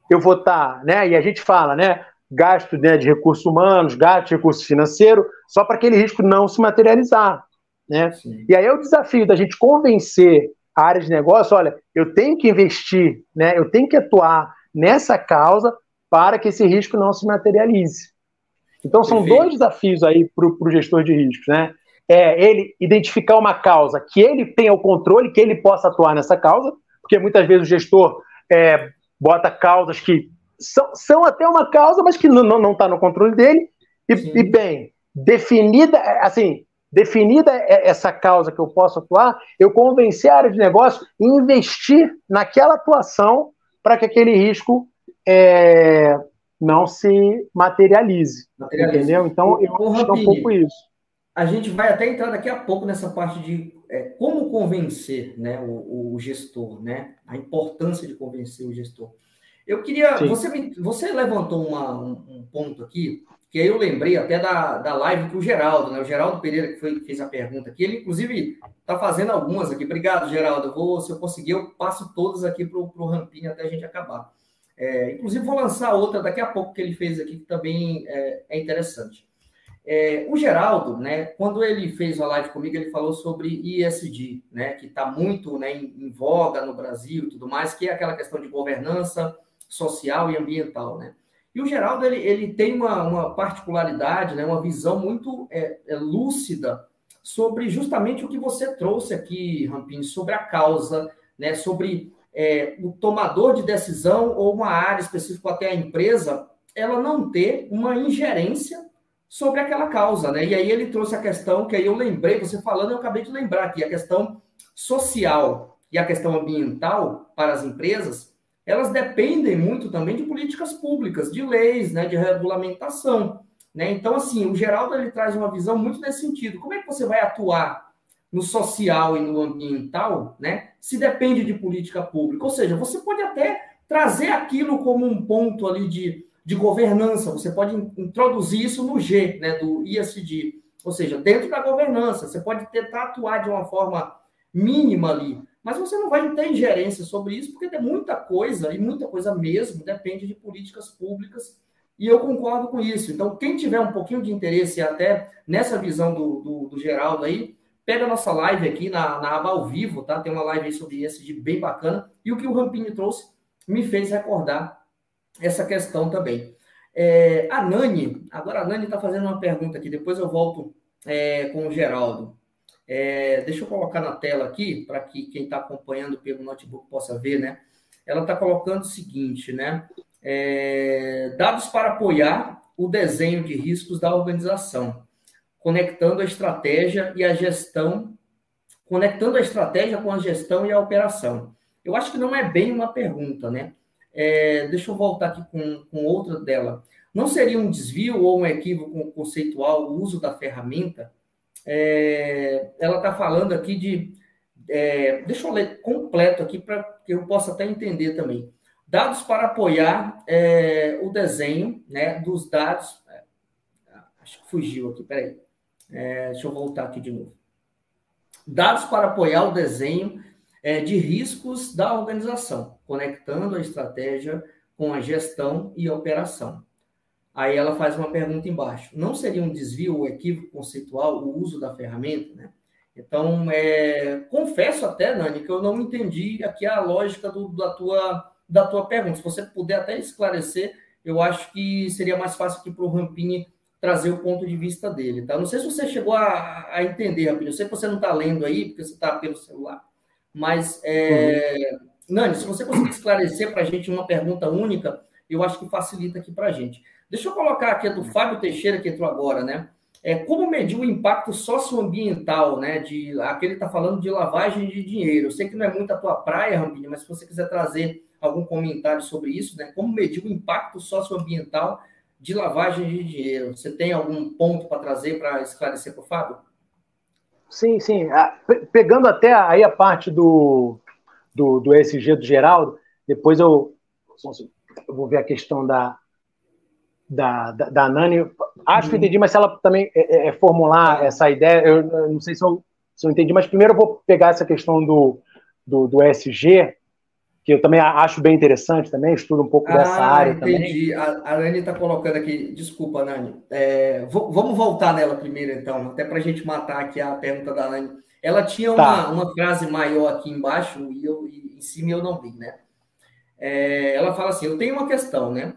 eu vou estar, tá, né? E a gente fala, né? Gasto né, de recursos humanos, gasto de recurso financeiro, só para aquele risco não se materializar. Né? E aí é o desafio da gente convencer a área de negócio, olha, eu tenho que investir, né? Eu tenho que atuar nessa causa para que esse risco não se materialize. Então são Perfeito. dois desafios aí para o gestor de riscos, né? É ele identificar uma causa que ele tenha o controle, que ele possa atuar nessa causa, porque muitas vezes o gestor é, bota causas que são, são até uma causa, mas que não está no controle dele. E, e, bem, definida, assim, definida essa causa que eu posso atuar, eu convencer a área de negócio e investir naquela atuação para que aquele risco é, não se materialize, materialize. Entendeu? Então, eu acho que é um pouco isso. A gente vai até entrar daqui a pouco nessa parte de é, como convencer né, o, o, gestor, né? A importância de convencer o gestor. Eu queria. Você, você levantou uma, um, um ponto aqui que aí eu lembrei até da, da live com o Geraldo, né? O Geraldo Pereira que foi, fez a pergunta aqui, ele inclusive está fazendo algumas aqui. Obrigado, Geraldo. Eu vou, se eu conseguir, eu passo todas aqui para o Rampinho até a gente acabar. É, inclusive, vou lançar outra daqui a pouco que ele fez aqui, que também é, é interessante. É, o Geraldo, né, quando ele fez a live comigo, ele falou sobre ISD, né, que está muito né, em, em voga no Brasil e tudo mais, que é aquela questão de governança social e ambiental, né? E o Geraldo ele, ele tem uma, uma particularidade, né, uma visão muito é, é, lúcida sobre justamente o que você trouxe aqui, Rampini, sobre a causa, né, sobre é, o tomador de decisão ou uma área específica, até a empresa, ela não ter uma ingerência sobre aquela causa, né? E aí ele trouxe a questão que aí eu lembrei, você falando, eu acabei de lembrar aqui, a questão social e a questão ambiental para as empresas, elas dependem muito também de políticas públicas, de leis, né, de regulamentação. Né? Então, assim, o Geraldo ele traz uma visão muito nesse sentido. Como é que você vai atuar no social e no ambiental, né, se depende de política pública. Ou seja, você pode até trazer aquilo como um ponto ali de, de governança, você pode introduzir isso no G, né, do ISD, ou seja, dentro da governança, você pode tentar atuar de uma forma mínima ali, mas você não vai ter ingerência sobre isso, porque tem muita coisa, e muita coisa mesmo, depende de políticas públicas, e eu concordo com isso. Então, quem tiver um pouquinho de interesse até nessa visão do, do, do Geraldo aí, pega a nossa live aqui na, na aba ao vivo, tá? Tem uma live aí sobre ESG bem bacana, e o que o Rampini trouxe me fez recordar essa questão também. É, a Nani, agora a Nani está fazendo uma pergunta aqui, depois eu volto é, com o Geraldo. É, deixa eu colocar na tela aqui, para que quem está acompanhando pelo notebook possa ver, né? Ela está colocando o seguinte, né? É, dados para apoiar o desenho de riscos da organização, conectando a estratégia e a gestão, conectando a estratégia com a gestão e a operação. Eu acho que não é bem uma pergunta, né? É, deixa eu voltar aqui com, com outra dela. Não seria um desvio ou um equívoco conceitual o uso da ferramenta? É, ela está falando aqui de. É, deixa eu ler completo aqui para que eu possa até entender também. Dados para apoiar é, o desenho né, dos dados. É, acho que fugiu aqui, peraí. É, deixa eu voltar aqui de novo. Dados para apoiar o desenho é, de riscos da organização, conectando a estratégia com a gestão e a operação. Aí ela faz uma pergunta embaixo. Não seria um desvio ou equívoco conceitual o uso da ferramenta, né? Então, é, confesso até, Nani, que eu não entendi aqui a lógica do, da, tua, da tua pergunta. Se você puder até esclarecer, eu acho que seria mais fácil aqui para o Rampini trazer o ponto de vista dele. Tá? Não sei se você chegou a, a entender, Rampini. Eu sei que você não está lendo aí, porque você está pelo celular. Mas, é, uhum. Nani, se você conseguir esclarecer para a gente uma pergunta única, eu acho que facilita aqui para a gente. Deixa eu colocar aqui a do Fábio Teixeira, que entrou agora, né? É, como medir o impacto socioambiental, né? De, aqui ele está falando de lavagem de dinheiro. Eu sei que não é muito a tua praia, Rampinha, mas se você quiser trazer algum comentário sobre isso, né? Como medir o impacto socioambiental de lavagem de dinheiro? Você tem algum ponto para trazer para esclarecer para o Fábio? Sim, sim. Pegando até aí a parte do, do, do ESG do Geraldo, depois eu, eu vou ver a questão da, da, da, da Nani. Acho que entendi, mas se ela também é, é, é formular essa ideia, eu, não sei se eu, se eu entendi, mas primeiro eu vou pegar essa questão do, do, do ESG, que eu também acho bem interessante também, estudo um pouco ah, dessa área entendi. também. Entendi. A, a Nani está colocando aqui, desculpa, Nani. É, vamos voltar nela primeiro, então, até para a gente matar aqui a pergunta da Nani. Ela tinha tá. uma, uma frase maior aqui embaixo e, eu, e em cima eu não vi, né? É, ela fala assim: eu tenho uma questão, né?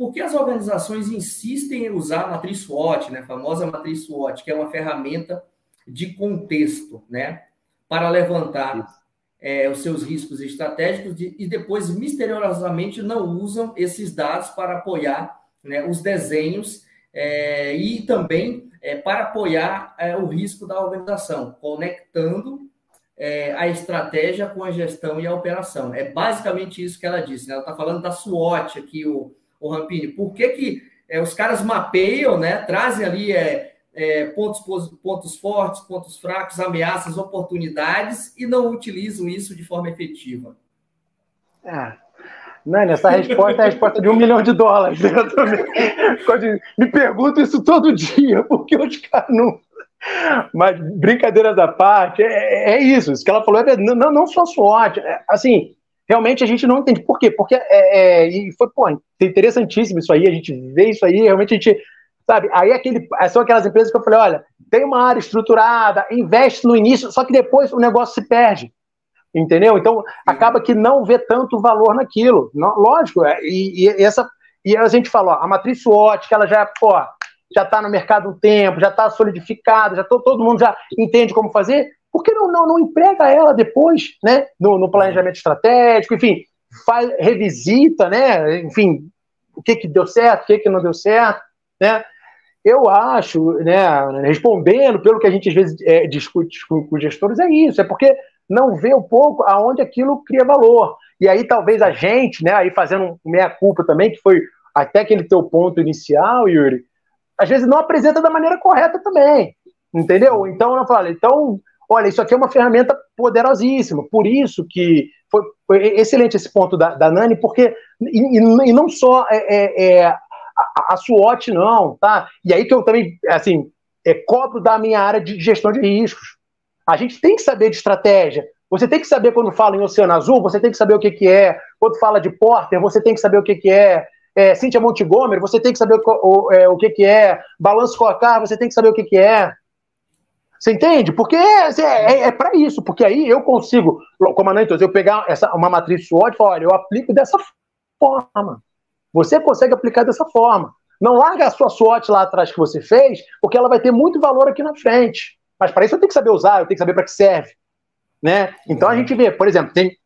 Por que as organizações insistem em usar a matriz SWOT, né? A famosa matriz SWOT, que é uma ferramenta de contexto, né? Para levantar é, os seus riscos estratégicos de, e depois misteriosamente não usam esses dados para apoiar né, os desenhos é, e também é, para apoiar é, o risco da organização, conectando é, a estratégia com a gestão e a operação. É basicamente isso que ela disse. Né? Ela está falando da SWOT aqui, o, o Rampini. Por que, que é, os caras mapeiam, né, trazem ali é, pontos, pontos fortes, pontos fracos, ameaças, oportunidades e não utilizam isso de forma efetiva? É. Nani, essa resposta é a resposta de um milhão de dólares. Eu também, me pergunto isso todo dia, porque os caras não. Mas, brincadeiras à parte, é, é isso. Isso que ela falou é não, não só SWOT. É, assim, realmente a gente não entende. Por quê? Porque é, é, e foi, pô, interessantíssimo isso aí, a gente vê isso aí, realmente a gente Sabe? Aí aquele, são aquelas empresas que eu falei, olha, tem uma área estruturada, investe no início, só que depois o negócio se perde. Entendeu? Então acaba que não vê tanto valor naquilo. Não, lógico, é, e, e, essa e a gente falou, a matriz SWOT, que ela já, pô, já está no mercado um tempo, já está solidificada, já tô, todo mundo já entende como fazer, por que não, não, não emprega ela depois, né? No, no planejamento estratégico, enfim, faz, revisita, né? Enfim, o que, que deu certo, o que, que não deu certo, né? Eu acho, né, respondendo pelo que a gente às vezes é, discute com, os gestores, é isso, é porque não vê um pouco aonde aquilo cria valor. E aí talvez a gente, né, aí fazendo meia-culpa também, que foi até aquele teu ponto inicial, Yuri, às vezes não apresenta da maneira correta também, entendeu? Então eu falo, então olha, isso aqui é uma ferramenta poderosíssima. Por isso que foi, foi excelente esse ponto da, da Nani, porque e, e não só é, é, é a, a SWOT, não, tá? E aí que eu também, assim, é, cobro da minha área de gestão de riscos. A gente tem que saber de estratégia. Você tem que saber quando fala em Oceano Azul, você tem que saber o que, que é. Quando fala de Porter, você tem que saber o que, que é. é Cynthia Montgomery, você tem que saber o, o, é, o que, que é. Balanço Cocar, você tem que saber o que, que é. Você entende? Porque é, é, é para isso, porque aí eu consigo, como a eu pegar essa, uma matriz SWOT e falar, olha, eu aplico dessa forma. Você consegue aplicar dessa forma. Não larga a sua SWOT lá atrás que você fez, porque ela vai ter muito valor aqui na frente. Mas para isso eu tenho que saber usar, eu tenho que saber para que serve. Né? Então a gente vê, por exemplo, tem.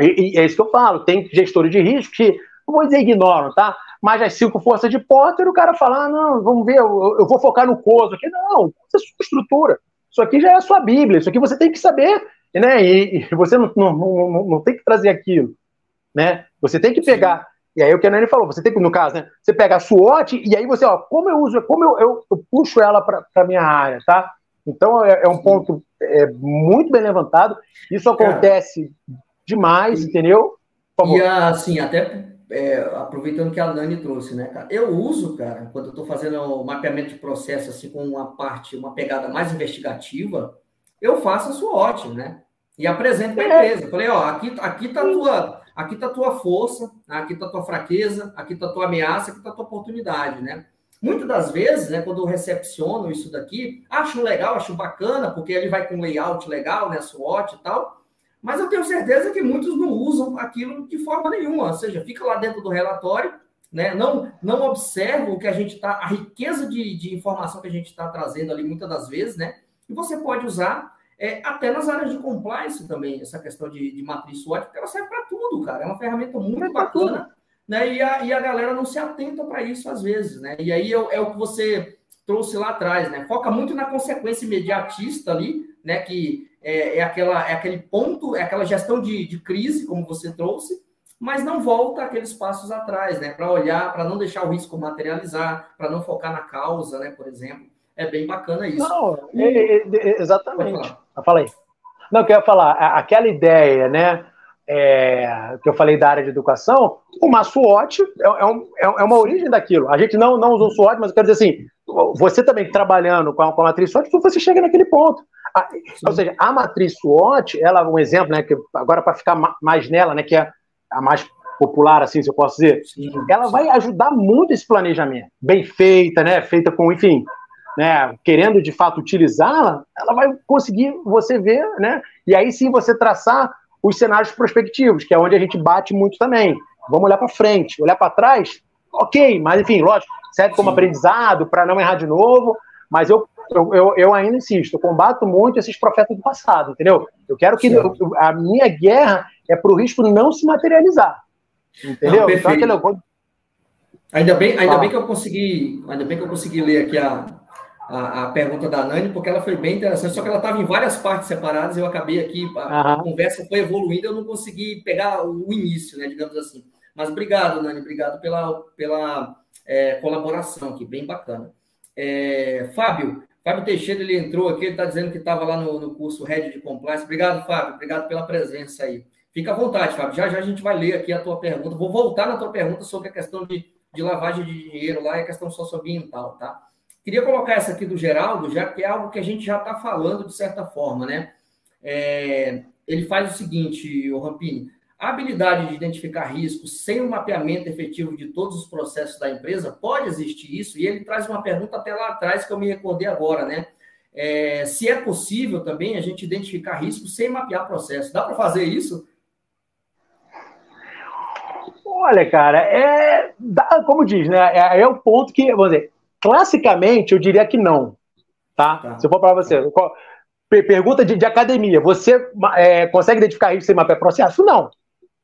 E, e é isso que eu falo, tem gestores de risco que, não vou dizer ignoram, tá? Mas as cinco forças de Potter, o cara fala, ah, não, vamos ver, eu, eu vou focar no COSO aqui. Não, isso é sua estrutura. Isso aqui já é a sua Bíblia, isso aqui você tem que saber, né? E, e você não, não, não, não, tem que trazer aquilo, né? Você tem que pegar. Sim. E aí o que a Nani falou, você tem que, no caso, né? Você pega a SWOT e aí você, ó, como eu uso, como eu, eu, eu puxo ela para a minha área, tá? Então é, é um ponto é, muito bem levantado. Isso acontece demais, entendeu? E assim, até é, aproveitando que a Nani trouxe, né, cara? Eu uso, cara, quando eu estou fazendo o mapeamento de processo, assim, com uma parte, uma pegada mais investigativa, eu faço a SWOT, né? E apresento para a é. empresa. Falei, ó, aqui, aqui tá a tua, aqui tá a tua força, aqui tá a tua fraqueza, aqui tá a tua ameaça, aqui tá a tua oportunidade, né? Muitas das vezes, né, quando eu recepciono isso daqui, acho legal, acho bacana, porque ele vai com layout legal, né, SWOT e tal, mas eu tenho certeza que muitos não usam aquilo de forma nenhuma, ou seja, fica lá dentro do relatório, né? Não, não observam o que a gente está, a riqueza de, de informação que a gente está trazendo ali muitas das vezes, né? E você pode usar é, até nas áreas de compliance também, essa questão de, de matriz SWOT, porque ela serve para tudo, cara. É uma ferramenta muito bacana, né? E a, e a galera não se atenta para isso às vezes, né? E aí é, é o que você trouxe lá atrás, né? Foca muito na consequência imediatista ali, né? Que é, é, aquela, é aquele ponto, é aquela gestão de, de crise, como você trouxe, mas não volta aqueles passos atrás, né? Para olhar, para não deixar o risco materializar, para não focar na causa, né? Por exemplo. É bem bacana isso. Não, é, é, exatamente. Eu falei. Não, eu quero falar, aquela ideia, né? É, que eu falei da área de educação, o SWOT é, é, um, é, uma origem daquilo. A gente não, não usou SWOT, mas eu quero dizer assim, você também trabalhando com a, com a matriz SWOT, você chega naquele ponto. A, ou seja, a matriz SWOT, ela é um exemplo, né, que agora para ficar mais nela, né, que é a mais popular, assim, se eu posso dizer, Sim. ela vai ajudar muito esse planejamento, bem feita, né, feita com, enfim, né, querendo de fato utilizá-la, ela vai conseguir você ver, né, e aí sim você traçar os cenários prospectivos, que é onde a gente bate muito também. Vamos olhar para frente, olhar para trás, ok, mas enfim, lógico, serve como sim. aprendizado para não errar de novo, mas eu eu, eu, ainda insisto, eu combato muito esses profetas do passado, entendeu? Eu quero que eu, a minha guerra é para o risco não se materializar. Entendeu? Não, então, aquele... Ainda bem, ainda bem que eu consegui, ainda bem que eu consegui ler aqui a, a, a pergunta da Nani, porque ela foi bem interessante, só que ela estava em várias partes separadas, eu acabei aqui, a, a, conversa foi evoluindo, eu não consegui pegar o início, né, digamos assim. Mas obrigado, Nani, obrigado pela, pela é, colaboração aqui, bem bacana. É, Fábio, Fábio Teixeira, ele entrou aqui, ele está dizendo que estava lá no, no curso Red de Compliance. Obrigado, Fábio, obrigado pela presença aí. Fica à vontade, Fábio. Já já a gente vai ler aqui a tua pergunta. Vou voltar na tua pergunta sobre a questão de, de lavagem de dinheiro lá e a questão socioambiental, tá? Queria colocar essa aqui do Geraldo, já que é algo que a gente já está falando de certa forma, né? É, ele faz o seguinte, o Rampini, a habilidade de identificar riscos sem um mapeamento efetivo de todos os processos da empresa, pode existir isso? E ele traz uma pergunta até lá atrás que eu me recordei agora, né? É, se é possível também a gente identificar riscos sem mapear processo. Dá para fazer isso? Olha, cara, é como diz, né? É, é o ponto que, vamos dizer, classicamente eu diria que não, tá? tá. Se eu for para você, pergunta de, de academia, você é, consegue identificar risco sem mapear processo? Não.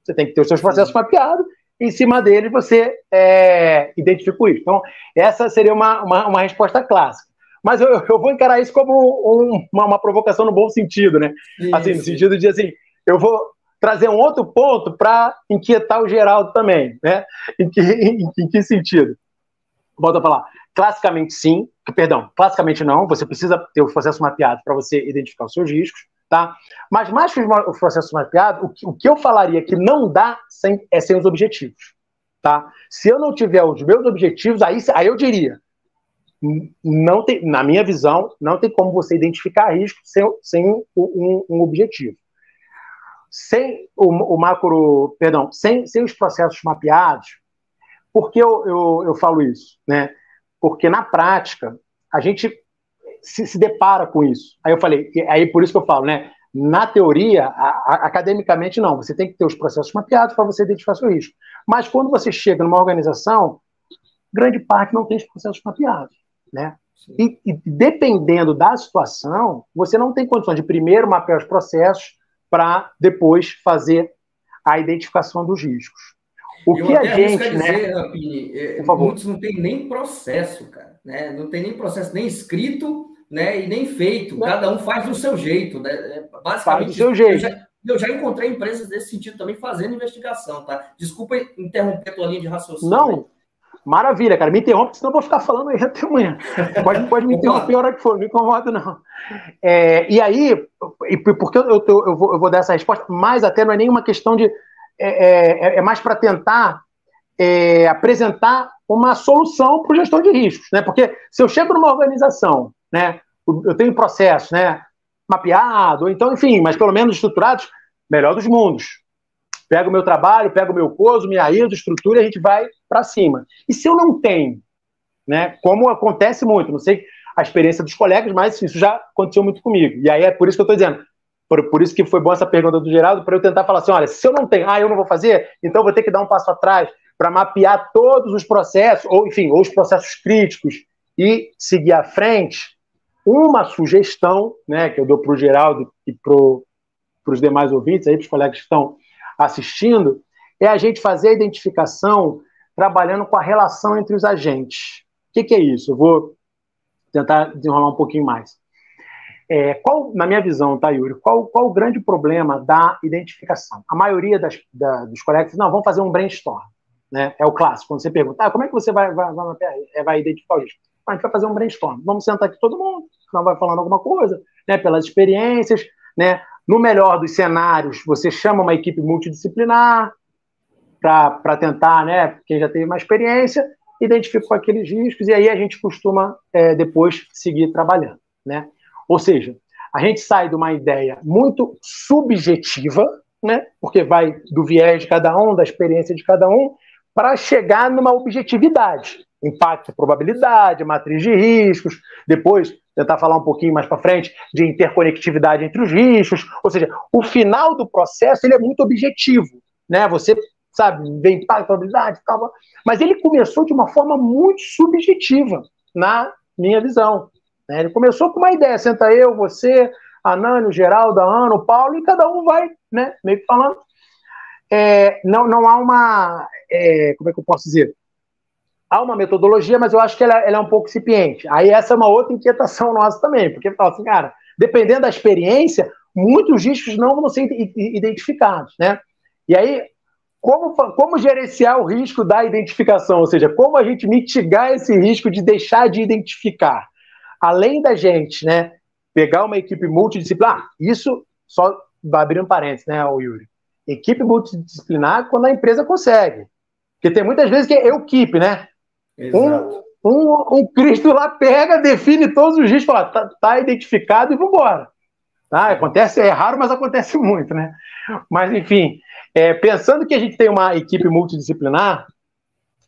Você tem que ter os seus processos mapeados, em cima dele você é, identifica isso. Então, essa seria uma, uma, uma resposta clássica. Mas eu, eu, vou encarar isso como um, uma, uma, provocação no bom sentido, né? Isso. Assim, no sentido de assim, eu vou trazer um outro ponto para inquietar o Geraldo também, né? Em que, em, em que sentido? volta a falar, classicamente sim, perdão, classicamente não, você precisa ter o processo mapeado para você identificar os seus riscos, tá? Mas mais que o processo mapeado, o que, o que eu falaria que não dá sem, é sem os objetivos, tá? Se eu não tiver os meus objetivos, aí, aí eu diria, não tem, na minha visão, não tem como você identificar risco sem, sem um, um, um objetivo. Sem o, o, macro, perdão, sem, sem os processos mapeados, por que eu, eu, eu falo isso? Né? Porque na prática, a gente se, se, depara com isso. Aí eu falei, aí por isso que eu falo, né? Na teoria, a, a, academicamente não, você tem que ter os processos mapeados para você identificar seu risco. Mas quando você chega numa organização, grande parte não tem os processos mapeados. Né? E, e, dependendo da situação, você não tem condições de primeiro mapear os processos para depois fazer a identificação dos riscos. O Eu que a gente, né? Dizer, Rapini, é. Muitos não tem nem processo, cara, né? Não tem nem processo nem escrito, né? E nem feito. Não. Cada um faz do seu jeito, né? É, basicamente. Faz do seu jeito. Eu já, eu já encontrei empresas desse sentido também fazendo investigação, tá? Desculpa interromper a tua linha de raciocínio. Não, Maravilha, cara. Me interrompe, senão eu vou ficar falando aí até amanhã. Pode, pode me interromper a hora que for, não me incomoda, não. É, e aí, e porque eu, eu, eu, vou, eu, vou, dar essa resposta, mas até não é nenhuma questão de. É, é, é mais para tentar é, apresentar uma solução para o gestor de riscos. Né? Porque se eu chego numa organização, né, eu tenho processo né, mapeado, então, enfim, mas pelo menos estruturados, melhor dos mundos pego o meu trabalho, pego o meu coso, minha ISO, estrutura e a gente vai para cima. E se eu não tenho, né, como acontece muito, não sei a experiência dos colegas, mas isso já aconteceu muito comigo. E aí é por isso que eu estou dizendo, por, por, isso que foi boa essa pergunta do Geraldo, para eu tentar falar assim, olha, se eu não tenho, ah, eu não vou fazer, então vou ter que dar um passo atrás para mapear todos os processos, ou enfim, ou os processos críticos e seguir à frente. Uma sugestão, né, que eu dou para o Geraldo e para os demais ouvintes, para os colegas que estão assistindo, é a gente fazer a identificação trabalhando com a relação entre os agentes. O que, que é isso? Eu vou tentar desenrolar um pouquinho mais. É, qual, na minha visão, tá, Yuri, qual, qual o grande problema da identificação? A maioria das, da, dos colegas, não, vamos fazer um brainstorm. Né? É o clássico, quando você pergunta, ah, como é que você vai, vai, vai, é, vai identificar o risco? A gente vai fazer um brainstorm. Vamos sentar aqui todo mundo, não vai falando alguma coisa, né, pelas experiências, né, no melhor dos cenários, você chama uma equipe multidisciplinar para tentar, né, quem já teve mais experiência, identificou aqueles riscos e aí a gente costuma é, depois seguir trabalhando, né? Ou seja, a gente sai de uma ideia muito subjetiva, né, porque vai do viés de cada um, da experiência de cada um, para chegar numa objetividade. Impacto, probabilidade, matriz de riscos, depois tentar falar um pouquinho mais para frente de interconectividade entre os riscos, ou seja, o final do processo ele é muito objetivo, né? Você sabe, vem impacto, probabilidade, tal, mas ele começou de uma forma muito subjetiva, na minha visão. Né? Ele começou com uma ideia, senta eu, você, a Nani, o Geraldo, a Ana, o Paulo, e cada um vai, né, meio que falando. É, não, não há uma, é, como é que eu posso dizer? Há uma metodologia, mas eu acho que ela, ela, é um pouco incipiente. Aí essa é uma outra inquietação nossa também, porque fala assim, cara, dependendo da experiência, muitos riscos não vão ser identificados, né? E aí, como, como gerenciar o risco da identificação? Ou seja, como a gente mitigar esse risco de deixar de identificar? Além da gente, né, pegar uma equipe multidisciplinar, isso só abrindo parênteses, né, Yuri? Equipe multidisciplinar quando a empresa consegue. Porque tem muitas vezes que é equipe, né? Um, um, um, Cristo lá pega, define todos os dias, fala, tá, tá identificado e vambora. Tá? Acontece, é raro, mas acontece muito, né? Mas, enfim, é, pensando que a gente tem uma equipe multidisciplinar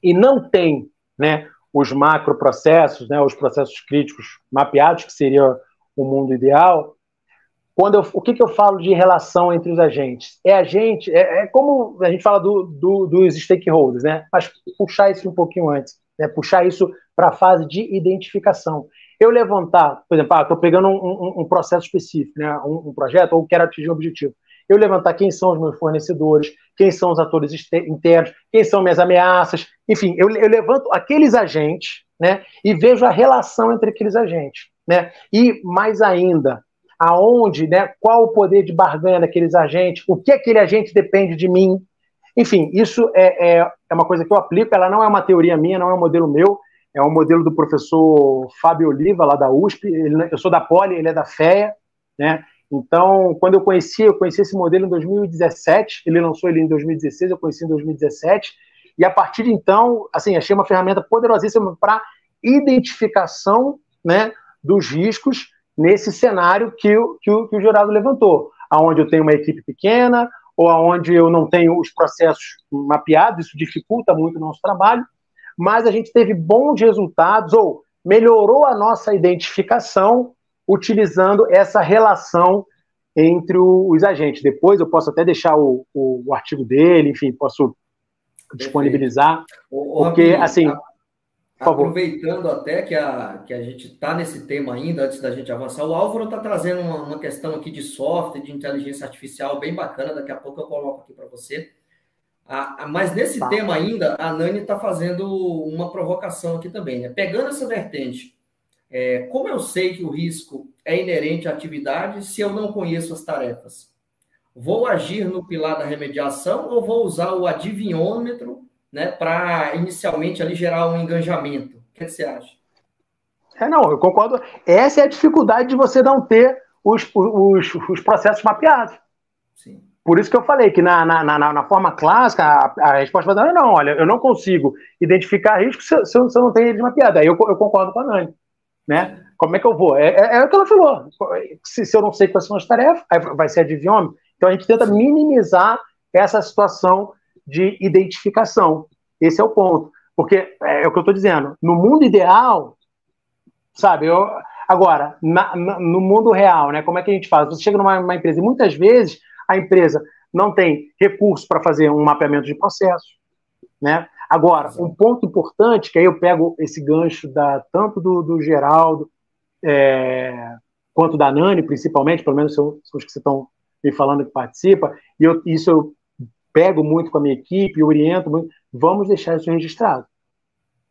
e não tem né, os macroprocessos, né, os processos críticos mapeados, que seria o mundo ideal, quando eu, o que, que eu falo de relação entre os agentes? É a gente, é, é como a gente fala do, do, dos stakeholders, né? Mas puxar isso um pouquinho antes né, puxar isso para a fase de identificação. Eu levantar, por exemplo, estou ah, pegando um, um, um, processo específico, né, um, um, projeto, ou quero atingir um objetivo. Eu levantar quem são os meus fornecedores, quem são os atores internos, quem são minhas ameaças, enfim, eu, eu levanto aqueles agentes né, e vejo a relação entre aqueles agentes. Né, e mais ainda, aonde, né, qual o poder de barganha daqueles agentes, o que aquele agente depende de mim, enfim, isso é, é, é, uma coisa que eu aplico, ela não é uma teoria minha, não é um modelo meu, é um modelo do professor Fábio Oliva, lá da USP. Ele, eu sou da Poli, ele é da FEA, né? Então, quando eu conheci, eu conheci esse modelo em 2017, ele lançou ele em 2016, eu conheci em 2017, e a partir de então, assim, achei uma ferramenta poderosíssima para identificação, né, dos riscos nesse cenário que o, que o, que o Geraldo levantou, aonde eu tenho uma equipe pequena, ou aonde eu não tenho os processos mapeados, isso dificulta muito o nosso trabalho, mas a gente teve bons resultados, ou melhorou a nossa identificação utilizando essa relação entre os agentes. Depois eu posso até deixar o, o, o artigo dele, enfim, posso disponibilizar, porque, assim, Aproveitando até que a, que a gente está nesse tema ainda, antes da gente avançar, o Álvaro está trazendo uma, uma, questão aqui de software, de inteligência artificial bem bacana, daqui a pouco eu coloco aqui para você. Ah, mas nesse tá. tema ainda, a Nani está fazendo uma provocação aqui também, né? Pegando essa vertente, é, como eu sei que o risco é inerente à atividade se eu não conheço as tarefas? Vou agir no pilar da remediação ou vou usar o adivinhômetro né, para inicialmente ali gerar um engajamento. O que, você acha? É, não, eu concordo. Essa é a dificuldade de você não ter os, os, os processos mapeados. Sim. Por isso que eu falei que na, na, na, na forma clássica, a, a resposta vai dar, não, olha, eu não consigo identificar riscos se, se, eu, se eu não tenho eles mapeados. Aí eu, eu concordo com a Nani. Né? Como é que eu vou? É, é, é, o que ela falou. Se, se, eu não sei quais são as tarefas, aí vai ser adivinhome. Então a gente tenta minimizar essa situação de identificação. Esse é o ponto. Porque é, é o que eu estou dizendo. No mundo ideal, sabe, eu, agora, na, na, no mundo real, né, como é que a gente faz? Você chega numa empresa e muitas vezes a empresa não tem recurso para fazer um mapeamento de processo. Né? Agora, um ponto importante, que aí eu pego esse gancho da, tanto do, do Geraldo é, quanto da Nani, principalmente, pelo menos são os que estão me falando que participa, e eu, isso eu pego muito com a minha equipe, oriento muito, vamos deixar isso registrado.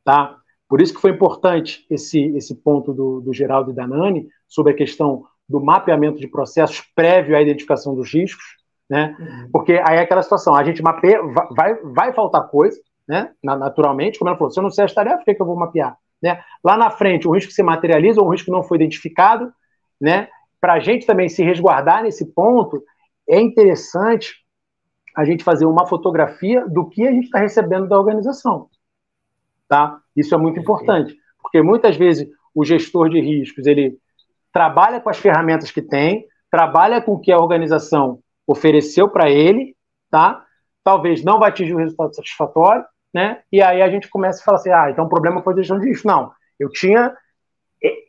Tá? Por isso que foi importante esse, esse ponto do, do Geraldo e da Nani sobre a questão do mapeamento de processos prévio à identificação dos riscos, né? Uhum. Porque aí é aquela situação, a gente mapeia, vai, vai faltar coisa, né? Naturalmente, como ela falou, se eu não sei as tarefas, por que, que eu vou mapear? Né? Lá na frente, o risco se materializa ou o risco não foi identificado, né? Para a gente também se resguardar nesse ponto, é interessante a gente fazer uma fotografia do que a gente está recebendo da organização. Tá? Isso é muito importante, porque muitas vezes o gestor de riscos ele trabalha com as ferramentas que tem, trabalha com o que a organização ofereceu para ele, tá? Talvez não vai atingir o resultado satisfatório, né? E aí a gente começa a falar assim, ah, então o problema foi a gestão de risco. Não, eu tinha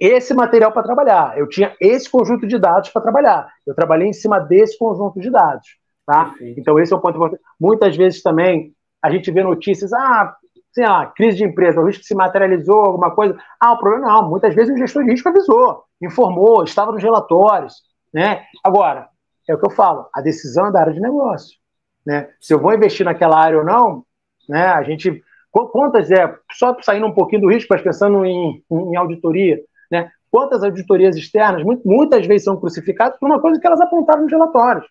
esse material para trabalhar, eu tinha esse conjunto de dados para trabalhar, eu trabalhei em cima desse conjunto de dados. Tá? Então, esse é um ponto importante. Muitas vezes também a gente vê notícias, ah, sei lá, crise de empresa, o risco se materializou, alguma coisa. Ah, o problema não. Muitas vezes o gestor de risco avisou, informou, estava nos relatórios. Né? Agora, é o que eu falo, a decisão é da área de negócio. Né? Se eu vou investir naquela área ou não, né, a gente. Quantas é, só saindo um pouquinho do risco, mas pensando em, em auditoria, né? Quantas auditorias externas, muitas vezes são crucificadas por uma coisa que elas apontaram nos relatórios.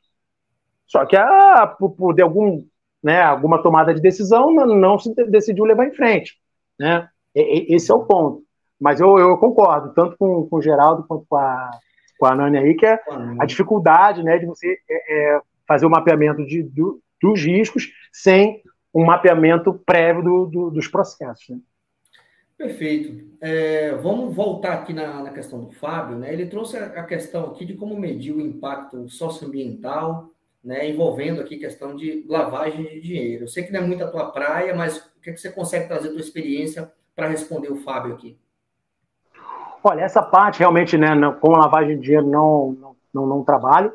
Só que a, por, por de algum, né, alguma tomada de decisão não, não se decidiu levar em frente. Né? E, esse é o ponto. Mas eu, eu concordo, tanto com, com o Geraldo quanto com a, com a Nani aí, que é a dificuldade né, de você é, é, fazer o mapeamento de, do, dos riscos sem um mapeamento prévio do, do, dos processos. Né? Perfeito. É, vamos voltar aqui na, na, questão do Fábio. Né? Ele trouxe a, a questão aqui de como medir o impacto socioambiental né, envolvendo aqui questão de lavagem de dinheiro. Eu sei que não é muito a tua praia, mas o que, é que você consegue trazer a tua experiência para responder o Fábio aqui? Olha, essa parte realmente, né, com lavagem de dinheiro não, não, não, não trabalho,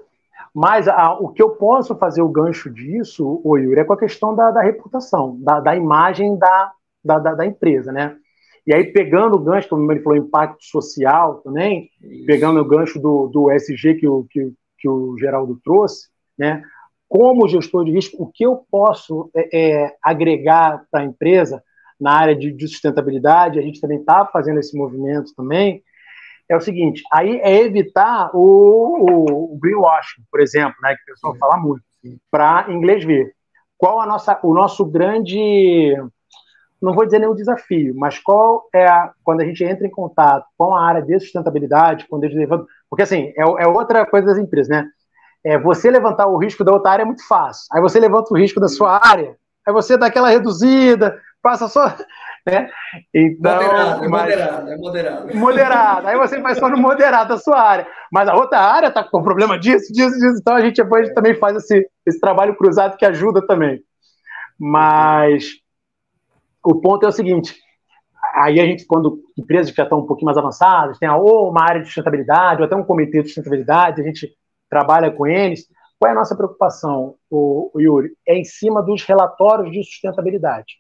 mas a, o que eu posso fazer o gancho disso, o Yuri, é com a questão da, da reputação, da, da imagem da, da, da, empresa, né? E aí, pegando o gancho, como ele falou, impacto social também, Isso. pegando o gancho do, do SG que o, que, que o Geraldo trouxe, né? Como gestor de risco, o que eu posso é, é, agregar para a empresa na área de, de sustentabilidade? A gente também está fazendo esse movimento também. É o seguinte, aí é evitar o, o, o greenwashing, por exemplo, né, que o pessoal fala muito, para inglês ver. Qual a nossa, o nosso grande não vou dizer nenhum desafio, mas qual é a, quando a gente entra em contato com a área de sustentabilidade, quando eles levantam, porque assim, é, é outra coisa das empresas, né? É, você levantar o risco da outra área é muito fácil. Aí você levanta o risco da sua área, aí você dá aquela reduzida, passa só. Né? Então, moderado, é moderado, é moderado. Moderado. Aí você faz só no moderado da sua área. Mas a outra área está com problema disso, disso, disso. Então a gente depois também faz esse, esse trabalho cruzado que ajuda também. Mas o ponto é o seguinte: aí a gente, quando empresas que já estão um pouquinho mais avançadas, tem ou uma área de sustentabilidade, ou até um comitê de sustentabilidade, a gente trabalha com eles. Qual é a nossa preocupação, o, Yuri? É em cima dos relatórios de sustentabilidade.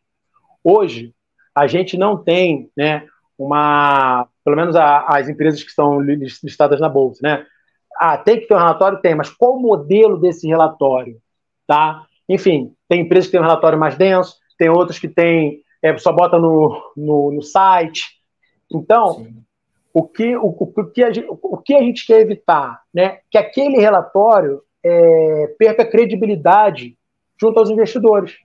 Hoje, a gente não tem né, uma. Pelo menos a, as empresas que estão listadas na Bolsa, né? Ah, tem que ter um relatório? Tem, mas qual o modelo desse relatório? Tá? Enfim, tem empresas que têm um relatório mais denso, tem outras que têm é, só bota no, no, no site. Então, o que, o, o, que a gente, o que a gente quer evitar? Né? Que aquele relatório é, perca credibilidade junto aos investidores.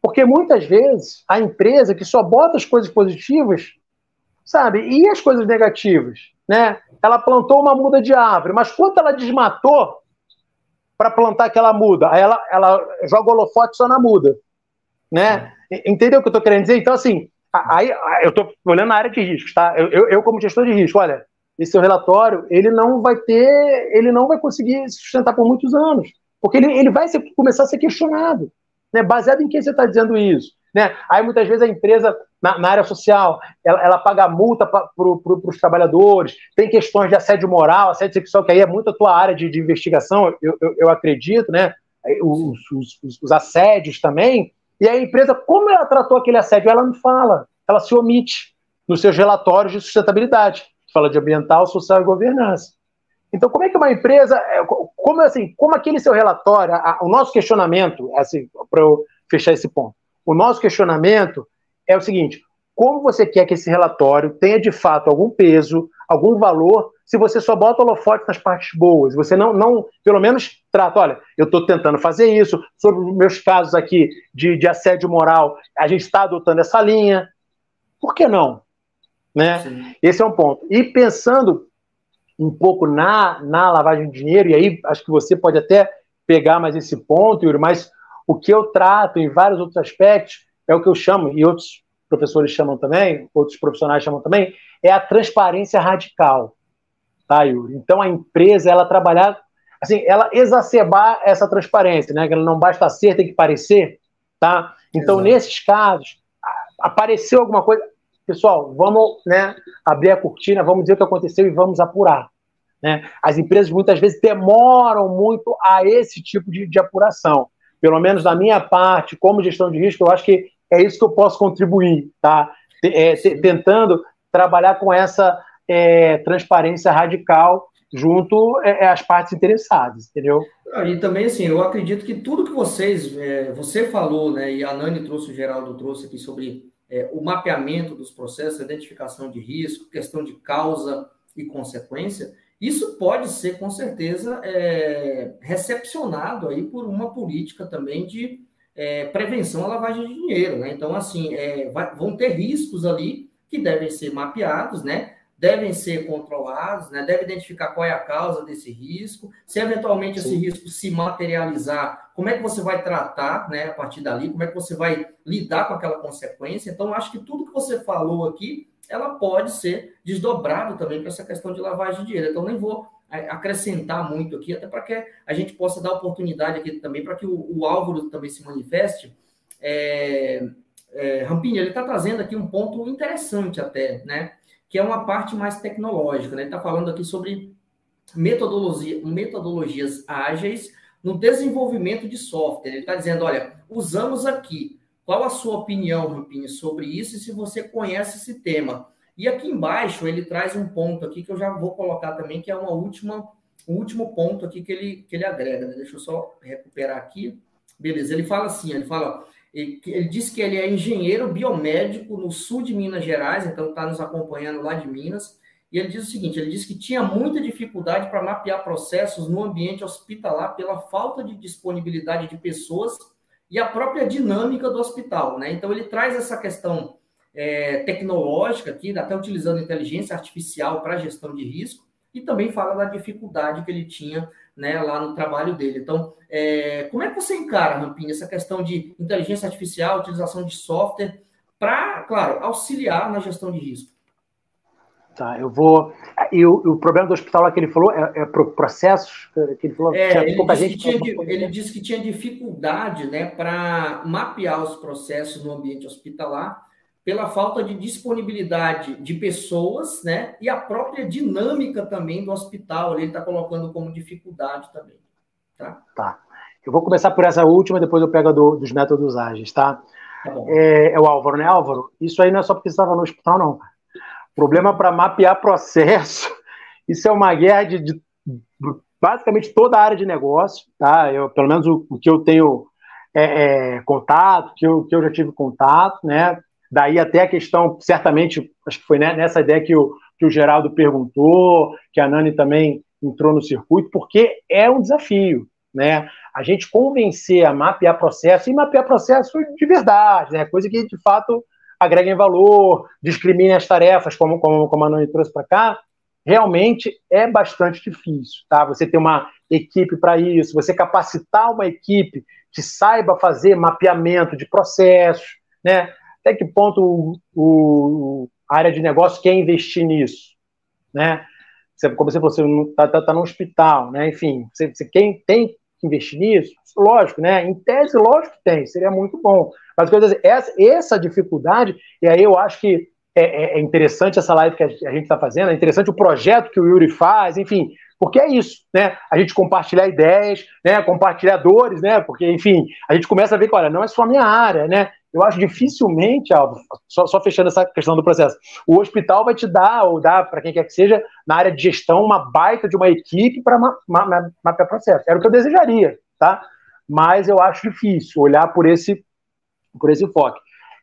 Porque muitas vezes a empresa que só bota as coisas positivas, sabe, e as coisas negativas? Né? Ela plantou uma muda de árvore, mas quanto ela desmatou para plantar aquela muda? Aí ela, ela joga holofote só na muda. Né? Entendeu o que eu estou querendo dizer? Então, assim, aí eu estou olhando na área de riscos, tá? Eu, eu, eu, como gestor de risco, olha, esse seu relatório, ele não vai ter, ele não vai conseguir se sustentar por muitos anos, porque ele, ele vai ser, começar a ser questionado, né? Baseado em quem você está dizendo isso, né? Aí muitas vezes a empresa na, na área social, ela, ela paga multa para pro, os trabalhadores, tem questões de assédio moral, assédio sexual, que aí é muito a tua área de, de investigação, eu, eu, eu acredito, né? Os, os, os assédios também, e a empresa, como ela tratou aquele assédio? Ela não fala, ela se omite nos seus relatórios de sustentabilidade. Fala de ambiental, social e governança. Então, como é que uma empresa, é, como assim, como aquele seu relatório, o nosso questionamento, assim, para eu fechar esse ponto, o nosso questionamento é o seguinte: como você quer que esse relatório tenha de fato algum peso, algum valor se você só bota holofote nas partes boas, você não, não pelo menos trata, olha, eu estou tentando fazer isso, sobre os meus casos aqui de, de assédio moral, a gente está adotando essa linha, por que não? Né? Esse é um ponto. E pensando um pouco na, na lavagem de dinheiro, e aí acho que você pode até pegar mais esse ponto, Yuri, mas o que eu trato em vários outros aspectos é o que eu chamo, e outros professores chamam também, outros profissionais chamam também, é a transparência radical tá, Yuri? Então a empresa, ela trabalhar, assim, ela exacerbar essa transparência, né? Que ela não basta ser, tem que parecer, tá? Então, Exato. nesses casos, apareceu alguma coisa, pessoal, vamos, né, abrir a cortina, vamos dizer o que aconteceu e vamos apurar. Né? As empresas muitas vezes demoram muito a esse tipo de, de apuração. Pelo menos da minha parte, como gestão de risco, eu acho que é isso que eu posso contribuir, tá? É, tentando trabalhar com essa é, transparência radical junto é, é, às partes interessadas, entendeu? Ah, e também, assim, eu acredito que tudo que vocês, é, você falou, né, e a Nani trouxe, o Geraldo trouxe aqui sobre é, o mapeamento dos processos, identificação de risco, questão de causa e consequência, isso pode ser, com certeza, é, recepcionado aí por uma política também de é, prevenção à lavagem de dinheiro, né? Então, assim, vai, vão ter riscos ali que devem ser mapeados, né? Devem ser controlados, né? deve identificar qual é a causa desse risco, se eventualmente Sim. esse risco se materializar, como é que você vai tratar né, a partir dali, como é que você vai lidar com aquela consequência. Então, acho que tudo que você falou aqui, ela pode ser desdobrado também para essa questão de lavagem de dinheiro. Então, nem vou é, acrescentar muito aqui, até para que a gente possa dar oportunidade aqui também para que o, o Álvaro também se manifeste. É, é, Rampinho, ele está trazendo aqui um ponto interessante até, né? Que é uma parte mais tecnológica. Né? Ele está falando aqui sobre metodologia, metodologias ágeis no desenvolvimento de software. Ele está dizendo, olha, usamos aqui. Qual a sua opinião, Rupinho, sobre isso e se você conhece esse tema? E aqui embaixo ele traz um ponto aqui que eu já vou colocar também, que é uma última, um último ponto aqui que ele, que ele agrega. Né? Deixa eu só recuperar aqui. Beleza, ele fala assim, ele fala, ele, ele disse que ele é engenheiro biomédico no sul de Minas Gerais, então está nos acompanhando lá de Minas. E ele diz o seguinte: ele disse que tinha muita dificuldade para mapear processos no ambiente hospitalar pela falta de disponibilidade de pessoas e a própria dinâmica do hospital, né? Então ele traz essa questão é, tecnológica aqui, até utilizando inteligência artificial para gestão de risco, e também fala da dificuldade que ele tinha né, lá no trabalho dele. Então, é, como é que você encara, Rampinha, essa questão de inteligência artificial, utilização de software, para, claro, auxiliar na gestão de risco? Tá, eu vou. E o, o problema do hospital lá que ele falou é, é processos que ele falou. É, ele, disse gente tinha, ele disse que tinha dificuldade né, para mapear os processos no ambiente hospitalar pela falta de disponibilidade de pessoas, né? E a própria dinâmica também do hospital, ele está colocando como dificuldade também. Tá? Tá. Eu vou começar por essa última, depois eu pego do, dos métodos ágeis, tá? tá é, é, o Álvaro, né, Álvaro? Isso aí não é só porque você estava no hospital, não. Problema para mapear processo. Isso é uma guerra de, de, basicamente toda a área de negócio, tá? Eu, pelo menos o, o que eu tenho é, é, contato, que eu, que eu já tive contato, né? Daí até a questão, certamente, acho que foi nessa ideia que o, que o Geraldo perguntou, que a Nani também entrou no circuito, porque é um desafio, né? A gente convencer a mapear processo, e mapear processo de verdade, né? Coisa que, de fato, agrega em valor, discrimine as tarefas, como, como, como a Nani trouxe para cá, realmente é bastante difícil, tá? Você ter uma equipe para isso, você capacitar uma equipe que saiba fazer mapeamento de processos, né? Até que ponto o, o, a área de negócio quer investir nisso, né? Como você falou, você está tá, tá no hospital, né? Enfim, você, você quem tem que investir nisso? Lógico, né? Em tese, lógico que tem, seria muito bom. Mas dizer, essa, essa dificuldade, e aí eu acho que é, é, é interessante essa live que a gente está fazendo, é interessante o projeto que o Yuri faz, enfim, porque é isso, né? A gente compartilhar ideias, né? Compartilhar dores, né? Porque, enfim, a gente começa a ver que, olha, não é só a minha área, né? Eu acho dificilmente, Alvo, só, só, fechando essa questão do processo, o hospital vai te dar, ou dar para quem quer que seja, na área de gestão, uma baita de uma equipe para mapear ma ma processo. Era o que eu desejaria, tá? Mas eu acho difícil olhar por esse, por esse enfoque.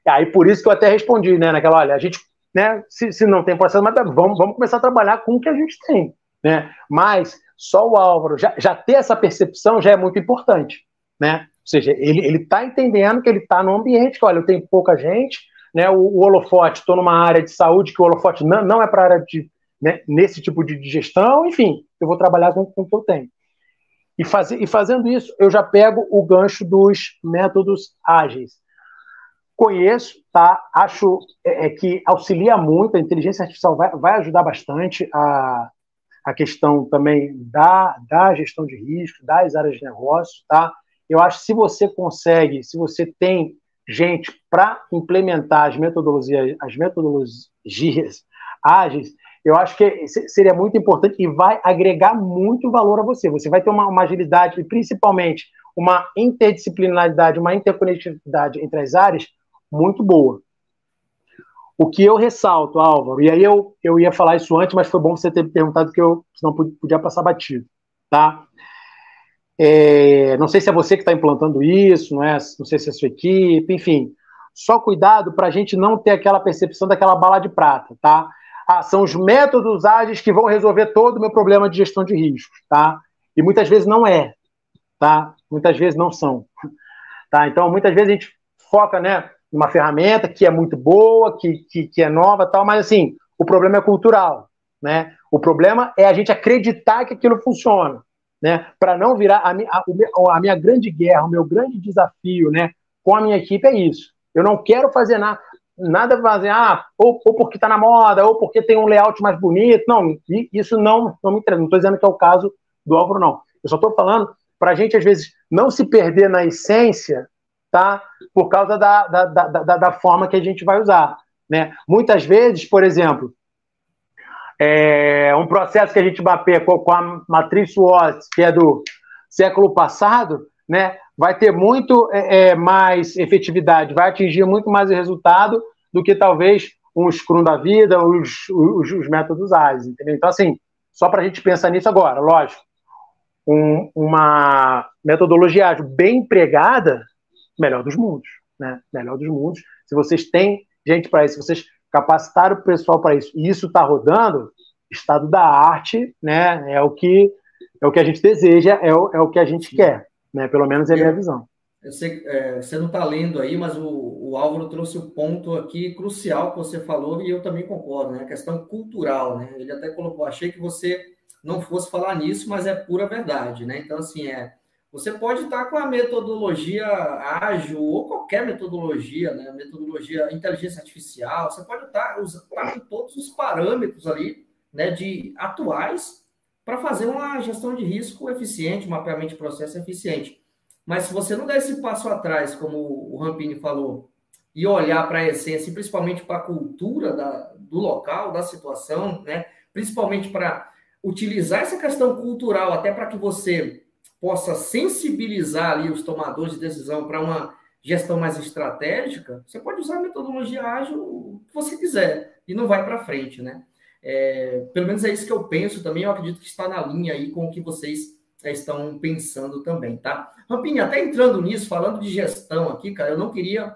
Aí por isso que eu até respondi, né, naquela, olha, a gente, né, se, se não tem processo, mas vamos, vamos começar a trabalhar com o que a gente tem, né? Mas só o Álvaro já, já ter essa percepção já é muito importante, né? Ou seja, ele está entendendo que ele está num ambiente que, olha, eu tenho pouca gente, né, o, o holofote, estou numa área de saúde que o holofote não, não é para área de, né, nesse tipo de gestão, enfim, eu vou trabalhar com, com o que eu tenho. E, faz, e fazendo isso, eu já pego o gancho dos métodos ágeis. Conheço, tá? Acho é, é que auxilia muito, a inteligência artificial vai, vai ajudar bastante a, a questão também da, da gestão de risco, das áreas de negócio, tá? Eu acho que se você consegue, se você tem gente para implementar as metodologias, as metodologias ágeis, eu acho que seria muito importante e vai agregar muito valor a você. Você vai ter uma, uma agilidade e principalmente uma interdisciplinaridade, uma interconectividade entre as áreas muito boa. O que eu ressalto, Álvaro, e aí eu, eu ia falar isso antes, mas foi bom você ter perguntado que eu senão podia passar batido, tá? É, não sei se é você que está implantando isso, não, é? não sei se é a sua equipe, enfim. Só cuidado para a gente não ter aquela percepção daquela bala de prata, tá? Ah, são os métodos ágeis que vão resolver todo o meu problema de gestão de riscos, tá? E muitas vezes não é, tá? Muitas vezes não são, tá? Então, muitas vezes a gente foca, né, numa ferramenta que é muito boa, que, que, que é nova, tal, mas assim, o problema é cultural, né? O problema é a gente acreditar que aquilo funciona né, para não virar a minha, a, a minha grande guerra, o meu grande desafio, né, com a minha equipe é isso. Eu não quero fazer nada, nada fazer, ah, ou, ou porque está na moda, ou porque tem um layout mais bonito. Não, isso não, não me interessa. Não estou dizendo que é o caso do Álvaro, não. Eu só estou falando para a gente, às vezes, não se perder na essência, tá? Por causa da, da, da, da, forma que a gente vai usar. Né? Muitas vezes, por exemplo, é, um processo que a gente mapeia com, a matriz SWOT, que é do século passado, né, vai ter muito é, é, mais efetividade, vai atingir muito mais resultado do que talvez um Scrum da vida, os, os, os métodos ágeis, entendeu? Então, assim, só para a gente pensar nisso agora, lógico, um, uma metodologia ágil bem empregada, melhor dos mundos, né? Melhor dos mundos. Se vocês têm gente para isso, se vocês capacitar o pessoal para isso, e isso está rodando, estado da arte, né, é o que é o que a gente deseja, é o, é o que a gente quer, né, pelo menos é a minha visão. Sei, é, você não está lendo aí, mas o, o Álvaro trouxe o ponto aqui crucial que você falou e eu também concordo, né? A questão cultural, né? Ele até colocou, achei que você não fosse falar nisso, mas é pura verdade, né? Então, assim, é, você pode estar com a metodologia ágil ou qualquer metodologia, né? Metodologia inteligência artificial, você pode estar usando todos os parâmetros ali, né? De atuais para fazer uma gestão de risco eficiente, mapeamento de processo eficiente. Mas se você não der esse passo atrás, como o Rampini falou, e olhar para a essência, principalmente para a cultura da, do local, da situação, né? principalmente para utilizar essa questão cultural até para que você possa sensibilizar ali os tomadores de decisão para uma gestão mais estratégica, você pode usar a metodologia ágil o que você quiser e não vai para frente, né? É, pelo menos é isso que eu penso também, eu acredito que está na linha aí com o que vocês estão pensando também, tá? Rampinha, até entrando nisso, falando de gestão aqui, cara, eu não queria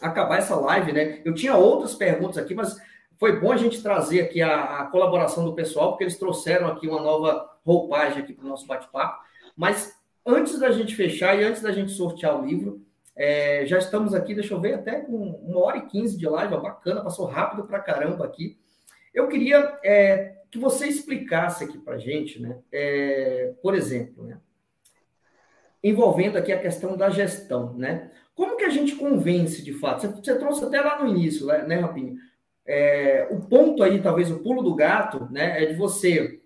acabar essa live, né? Eu tinha outras perguntas aqui, mas foi bom a gente trazer aqui a, a colaboração do pessoal, porque eles trouxeram aqui uma nova roupagem aqui para o nosso bate-papo. Mas antes da gente fechar e antes da gente sortear o livro, é, já estamos aqui, deixa eu ver, até com uma hora e quinze de live, bacana, passou rápido para caramba aqui. Eu queria é, que você explicasse aqui para a gente, né? É, por exemplo, né? envolvendo aqui a questão da gestão, né? Como que a gente convence de fato? Você, você trouxe até lá no início, né, né Rapinho? É, o ponto aí, talvez o pulo do gato, né, é de você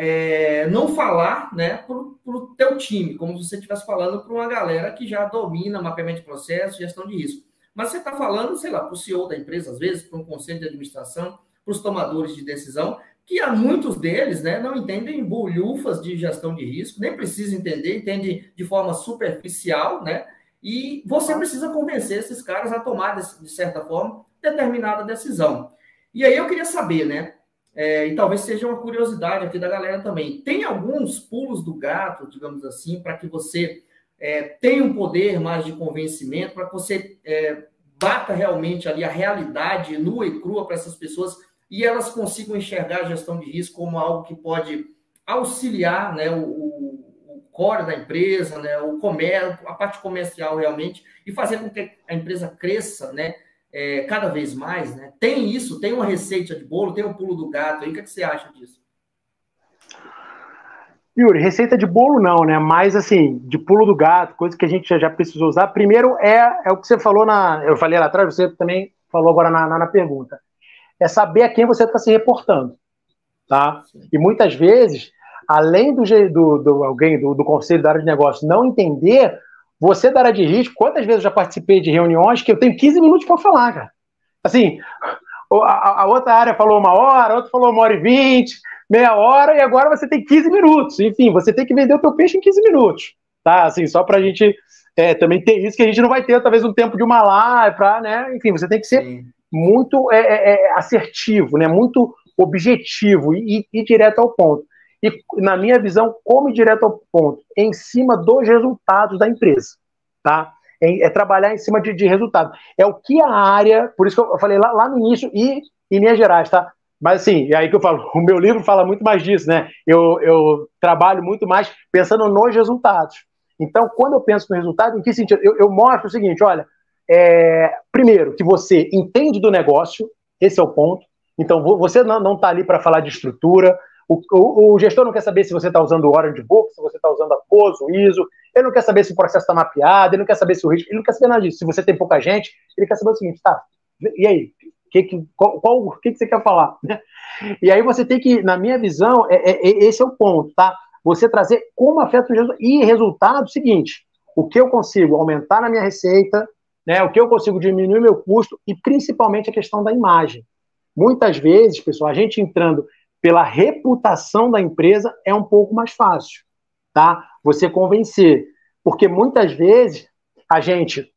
é, não falar, né, para o teu time, como se você estivesse falando para uma galera que já domina mapeamento de processo, gestão de risco. Mas você está falando, sei lá, para o CEO da empresa, às vezes, para um conselho de administração, para os tomadores de decisão, que há muitos deles né, não entendem bolhufas de gestão de risco, nem precisa entender, entende de forma superficial, né? E você precisa convencer esses caras a tomar, de certa forma, determinada decisão. E aí eu queria saber, né? É, e talvez seja uma curiosidade aqui da galera também. Tem alguns pulos do gato, digamos assim, para que você é, tenha um poder mais de convencimento, para que você é, bata realmente ali a realidade nua e crua para essas pessoas e elas consigam enxergar a gestão de risco como algo que pode auxiliar né, o, o core da empresa, né, o comércio, a parte comercial realmente, e fazer com que a empresa cresça né, é, cada vez mais. Né? Tem isso, tem uma receita de bolo, tem o um pulo do gato aí, o que, é que você acha disso? Yuri, receita de bolo não, né? Mas assim, de pulo do gato, coisa que a gente já, já precisou usar. Primeiro é, é o que você falou na. Eu falei lá atrás, você também falou agora na, na, na pergunta é saber a quem você está se reportando. Tá? E muitas vezes, além do, do, do alguém do, do, conselho da área de negócio não entender, você da área de risco, quantas vezes eu já participei de reuniões que eu tenho 15 minutos para falar, cara? Assim, a, a, outra área falou uma hora, a outra falou uma hora e vinte, meia hora, e agora você tem 15 minutos. Enfim, você tem que vender o teu peixe em 15 minutos. Tá? Assim, só para a gente é, também ter isso que a gente não vai ter, talvez, um tempo de uma live, para, né? Enfim, você tem que ser Sim muito é, é, é, assertivo, né? muito objetivo e, e, direto ao ponto. E, na minha visão, como direto ao ponto, em cima dos resultados da empresa. Tá? É, é trabalhar em cima de, de resultado. É o que a área, por isso que eu falei lá, lá no início, e em Minas Gerais, tá? Mas assim, é aí que eu falo, o meu livro fala muito mais disso, né? Eu, eu trabalho muito mais pensando nos resultados. Então, quando eu penso no resultado, em que sentido? Eu, eu mostro o seguinte: olha, é, primeiro, que você entende do negócio, esse é o ponto. Então, você não está ali para falar de estrutura. O, o, o, gestor não quer saber se você está usando o Orange Book, se você está usando a COSO, ISO. Ele não quer saber se o processo está mapeado, ele não quer saber se o risco. Ele não quer saber nada disso. Se você tem pouca gente, ele quer saber o seguinte: tá, e aí? Que, que, qual, o que, que você quer falar? Né? E aí você tem que, na minha visão, é, é, é esse é o ponto, tá? Você trazer como afeta o resultado. E resultado, seguinte: o que eu consigo aumentar na minha receita, né? O que eu consigo diminuir meu custo e principalmente a questão da imagem. Muitas vezes, pessoal, a gente entrando pela reputação da empresa é um pouco mais fácil, tá? Você convencer, porque muitas vezes a gente,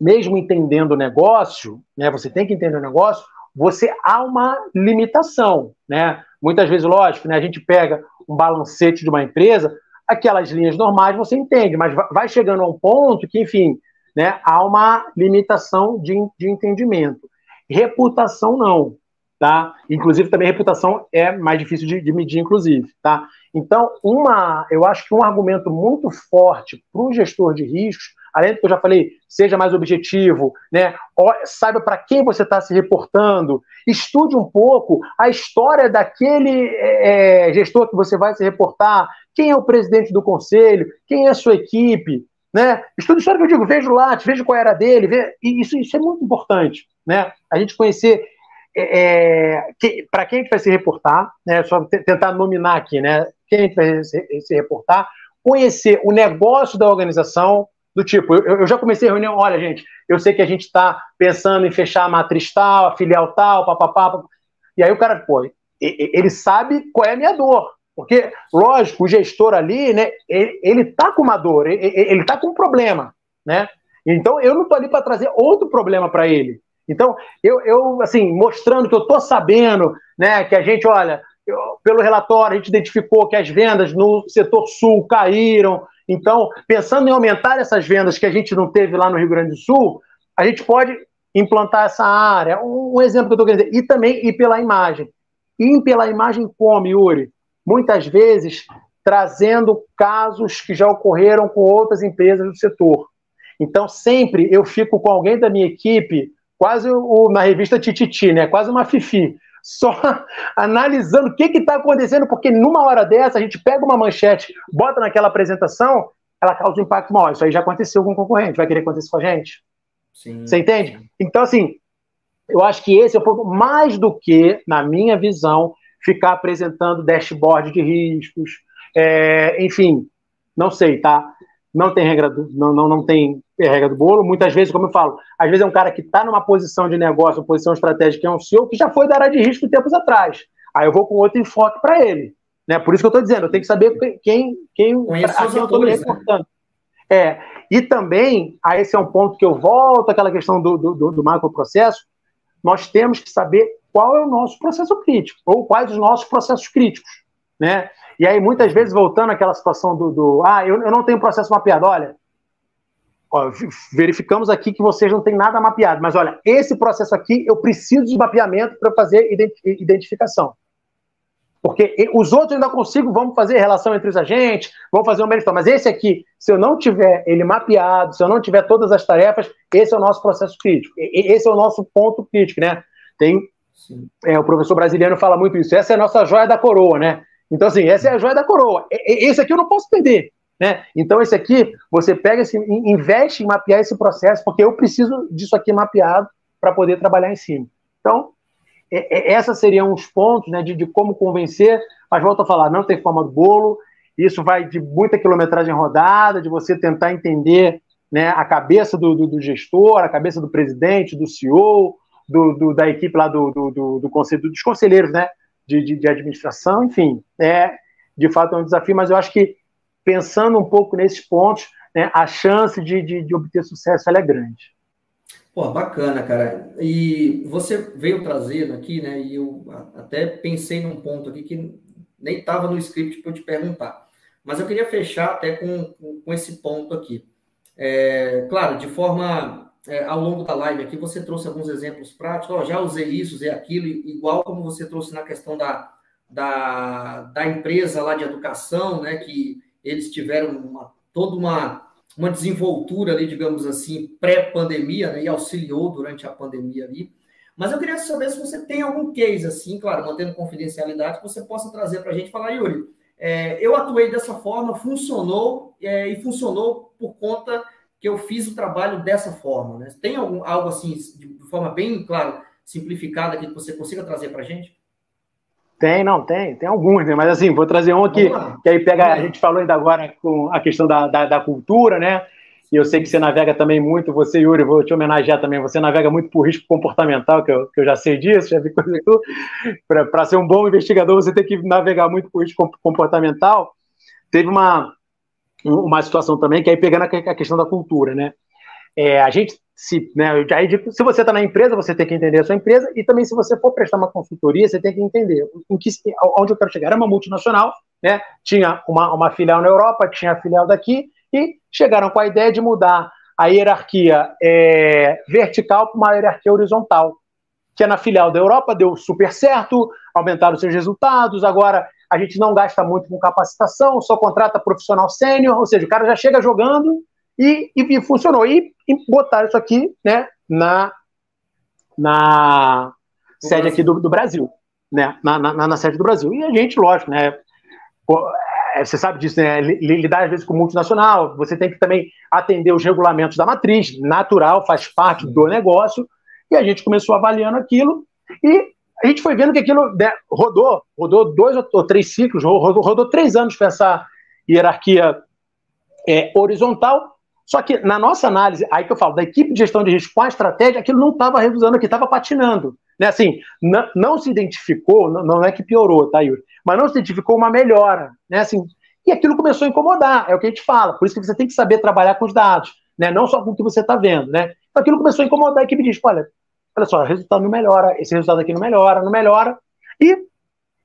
mesmo entendendo o negócio, né? Você tem que entender o negócio. Você há uma limitação, né? Muitas vezes, lógico, né? A gente pega um balancete de uma empresa, aquelas linhas normais você entende, mas vai chegando a um ponto que, enfim, né, há uma limitação de, de entendimento. Reputação não, tá? Inclusive também reputação é mais difícil de, de medir, inclusive, tá? Então, uma, eu acho que um argumento muito forte para o gestor de riscos, além do que eu já falei, seja mais objetivo, né? saiba para quem você está se reportando, estude um pouco a história daquele é, é, gestor que você vai se reportar, quem é o presidente do conselho, quem é a sua equipe, né? Estude história que eu digo, veja o latte, veja qual era dele, veja, isso, isso é muito importante, né? A gente conhecer é, é que, para quem a gente vai se reportar, né? Só tentar nominar aqui, né? Quem a gente vai se, se reportar, conhecer o negócio da organização, do tipo, eu, eu já comecei a reunião, olha, gente, eu sei que a gente está pensando em fechar a matriz tal, a filial tal, papapá, e aí o cara, pô, ele sabe qual é a minha dor, porque, lógico, o gestor ali, né, ele, está com uma dor, ele, está com um problema, né? Então, eu não estou ali para trazer outro problema para ele. Então, eu, eu, assim, mostrando que eu estou sabendo, né, que a gente, olha, eu, pelo relatório, a gente identificou que as vendas no setor sul caíram. Então, pensando em aumentar essas vendas que a gente não teve lá no Rio Grande do Sul, a gente pode implantar essa área. Um, um exemplo que eu estou querendo dizer. E também ir pela imagem. Ir pela imagem como, Yuri? Muitas vezes trazendo casos que já ocorreram com outras empresas do setor. Então, sempre eu fico com alguém da minha equipe, quase o, na revista Tititi, né? quase uma fifi, só analisando o que está acontecendo, porque numa hora dessa a gente pega uma manchete, bota naquela apresentação, ela causa um impacto maior. Isso aí já aconteceu com o concorrente, vai querer acontecer com a gente? Sim. Você entende? Então, assim, eu acho que esse é o ponto, mais do que, na minha visão, ficar apresentando dashboard de riscos, é, enfim, não sei, tá? Não tem regra não, não, não tem regra do bolo. Muitas vezes, como eu falo, às vezes é um cara que está numa posição de negócio, uma posição estratégica, que é um CEO, que já foi da área de risco tempos atrás. Aí eu vou com outro enfoque para ele. Né? Por isso que eu estou dizendo, eu tenho que saber quem, quem, a quem eu estou me reportando. Né? É, e também, aí esse é um ponto que eu volto àquela questão do, do, do, do macroprocesso, nós temos que saber qual é o nosso processo crítico, ou quais os nossos processos críticos, né? E aí, muitas vezes, voltando àquela situação do, do ah, eu, eu não tenho processo mapeado, olha, ó, verificamos aqui que vocês não têm nada mapeado, mas olha, esse processo aqui, eu preciso de mapeamento para fazer identificação. Porque os outros ainda consigo, vamos fazer relação entre os agentes, vamos fazer um mérito. Mas esse aqui, se eu não tiver ele mapeado, se eu não tiver todas as tarefas, esse é o nosso processo crítico. Esse é o nosso ponto crítico, né? Tem é, o professor brasileiro fala muito isso. Essa é a nossa joia da coroa, né? Então, assim, essa é a joia da coroa. Esse aqui eu não posso perder. Né? Então, esse aqui, você pega, esse, investe em mapear esse processo, porque eu preciso disso aqui mapeado para poder trabalhar em cima. Então, é, é, esses seriam os pontos né, de, de, como convencer, mas volto a falar, não tem forma do bolo, isso vai de muita quilometragem rodada, de você tentar entender né, a cabeça do, do, do gestor, a cabeça do presidente, do CEO, do, do, da equipe lá do, do, conselho, dos conselheiros, né, de, de, de, administração, enfim, é de fato é um desafio, mas eu acho que pensando um pouco nesses pontos, né, a chance de, de, de obter sucesso é grande. Pô, bacana, cara. E você veio trazendo aqui, né? E eu até pensei num ponto aqui que nem estava no script para eu te perguntar. Mas eu queria fechar até com, com esse ponto aqui. É, claro, de forma é, ao longo da live aqui, você trouxe alguns exemplos práticos. Oh, já usei isso, usei aquilo, igual como você trouxe na questão da, da, da empresa lá de educação, né? Que eles tiveram uma, toda uma, uma desenvoltura ali, digamos assim, pré-pandemia, né? E auxiliou durante a pandemia ali. Mas eu queria saber se você tem algum case, assim, claro, mantendo confidencialidade, que você possa trazer para a gente falar, Yuri, é, eu atuei dessa forma, funcionou, é, e funcionou por conta que eu fiz o trabalho dessa forma. Né? Tem algum, algo assim, de forma bem, claro, simplificada, que você consiga trazer para a gente? Tem, não, tem, tem alguns, né? Mas assim, vou trazer um aqui, que aí pega, a gente falou ainda agora com a questão da, da, da, cultura, né? E eu sei que você navega também muito, você, Yuri, vou te homenagear também, você navega muito por risco comportamental, que eu, que eu já sei disso, já vi coisa Para ser um bom investigador, você tem que navegar muito por risco comportamental. Teve uma, uma situação também, que aí pegando a questão da cultura, né? É, a gente, se, né, aí, se você está na empresa, você tem que entender a sua empresa, e também se você for prestar uma consultoria, você tem que entender em que, onde eu quero chegar. Era uma multinacional, né? tinha uma, uma filial na Europa, tinha a filial daqui, e chegaram com a ideia de mudar a hierarquia é, vertical para uma hierarquia horizontal, que é na filial da Europa, deu super certo, aumentaram seus resultados, agora a gente não gasta muito com capacitação, só contrata profissional sênior, ou seja, o cara já chega jogando E, e, e funcionou. E, e botaram isso aqui né, na, na sede aqui do, do Brasil. Né, na, na, na, sede do Brasil. E a gente, lógico, né? É, você sabe disso, né? Lidar às vezes com multinacional, você tem que também atender os regulamentos da matriz, natural, faz parte do negócio. E a gente começou avaliando aquilo e a gente foi vendo que aquilo né, rodou, rodou dois ou três ciclos, rodou, rodou três anos com essa hierarquia é, horizontal. Só que na nossa análise, aí que eu falo, da equipe de gestão de risco com a estratégia, aquilo não estava revisando aqui, estava patinando. Né? Assim, não, se identificou, não, não, é que piorou, tá, Yuri? Mas não se identificou uma melhora. Né? Assim, e aquilo começou a incomodar, é o que a gente fala. Por isso que você tem que saber trabalhar com os dados, né? não só com o que você está vendo. Né? Então aquilo começou a incomodar, a equipe diz: olha, olha só, o resultado não melhora, esse resultado aqui não melhora, não melhora. E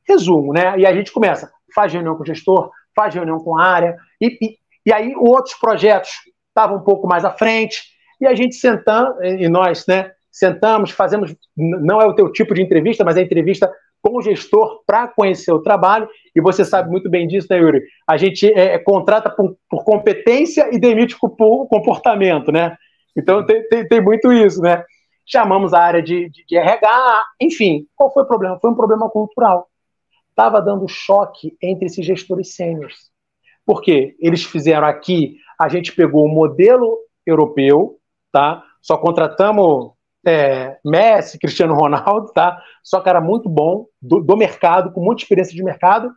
resumo, né? E a gente começa, faz reunião com o gestor, faz reunião com a área, e, e, e aí outros projetos estavam um pouco mais à frente, e a gente sentando, e nós, né, sentamos, fazemos, não é o teu tipo de entrevista, mas é entrevista com o gestor para conhecer o trabalho, e você sabe muito bem disso, né, Yuri? A gente é, é contrata por, por, competência e demite por comportamento, né? Então tem, tem, tem muito isso, né? chamamos a área de, de, de RH, enfim, qual foi o problema? Foi um problema cultural. Estava dando choque entre esses gestores sêniores. Por quê? Eles fizeram aqui, a gente pegou o modelo europeu, tá? Só contratamos é, Messi, Cristiano Ronaldo, tá? Só que era muito bom, do, do, mercado, com muita experiência de mercado,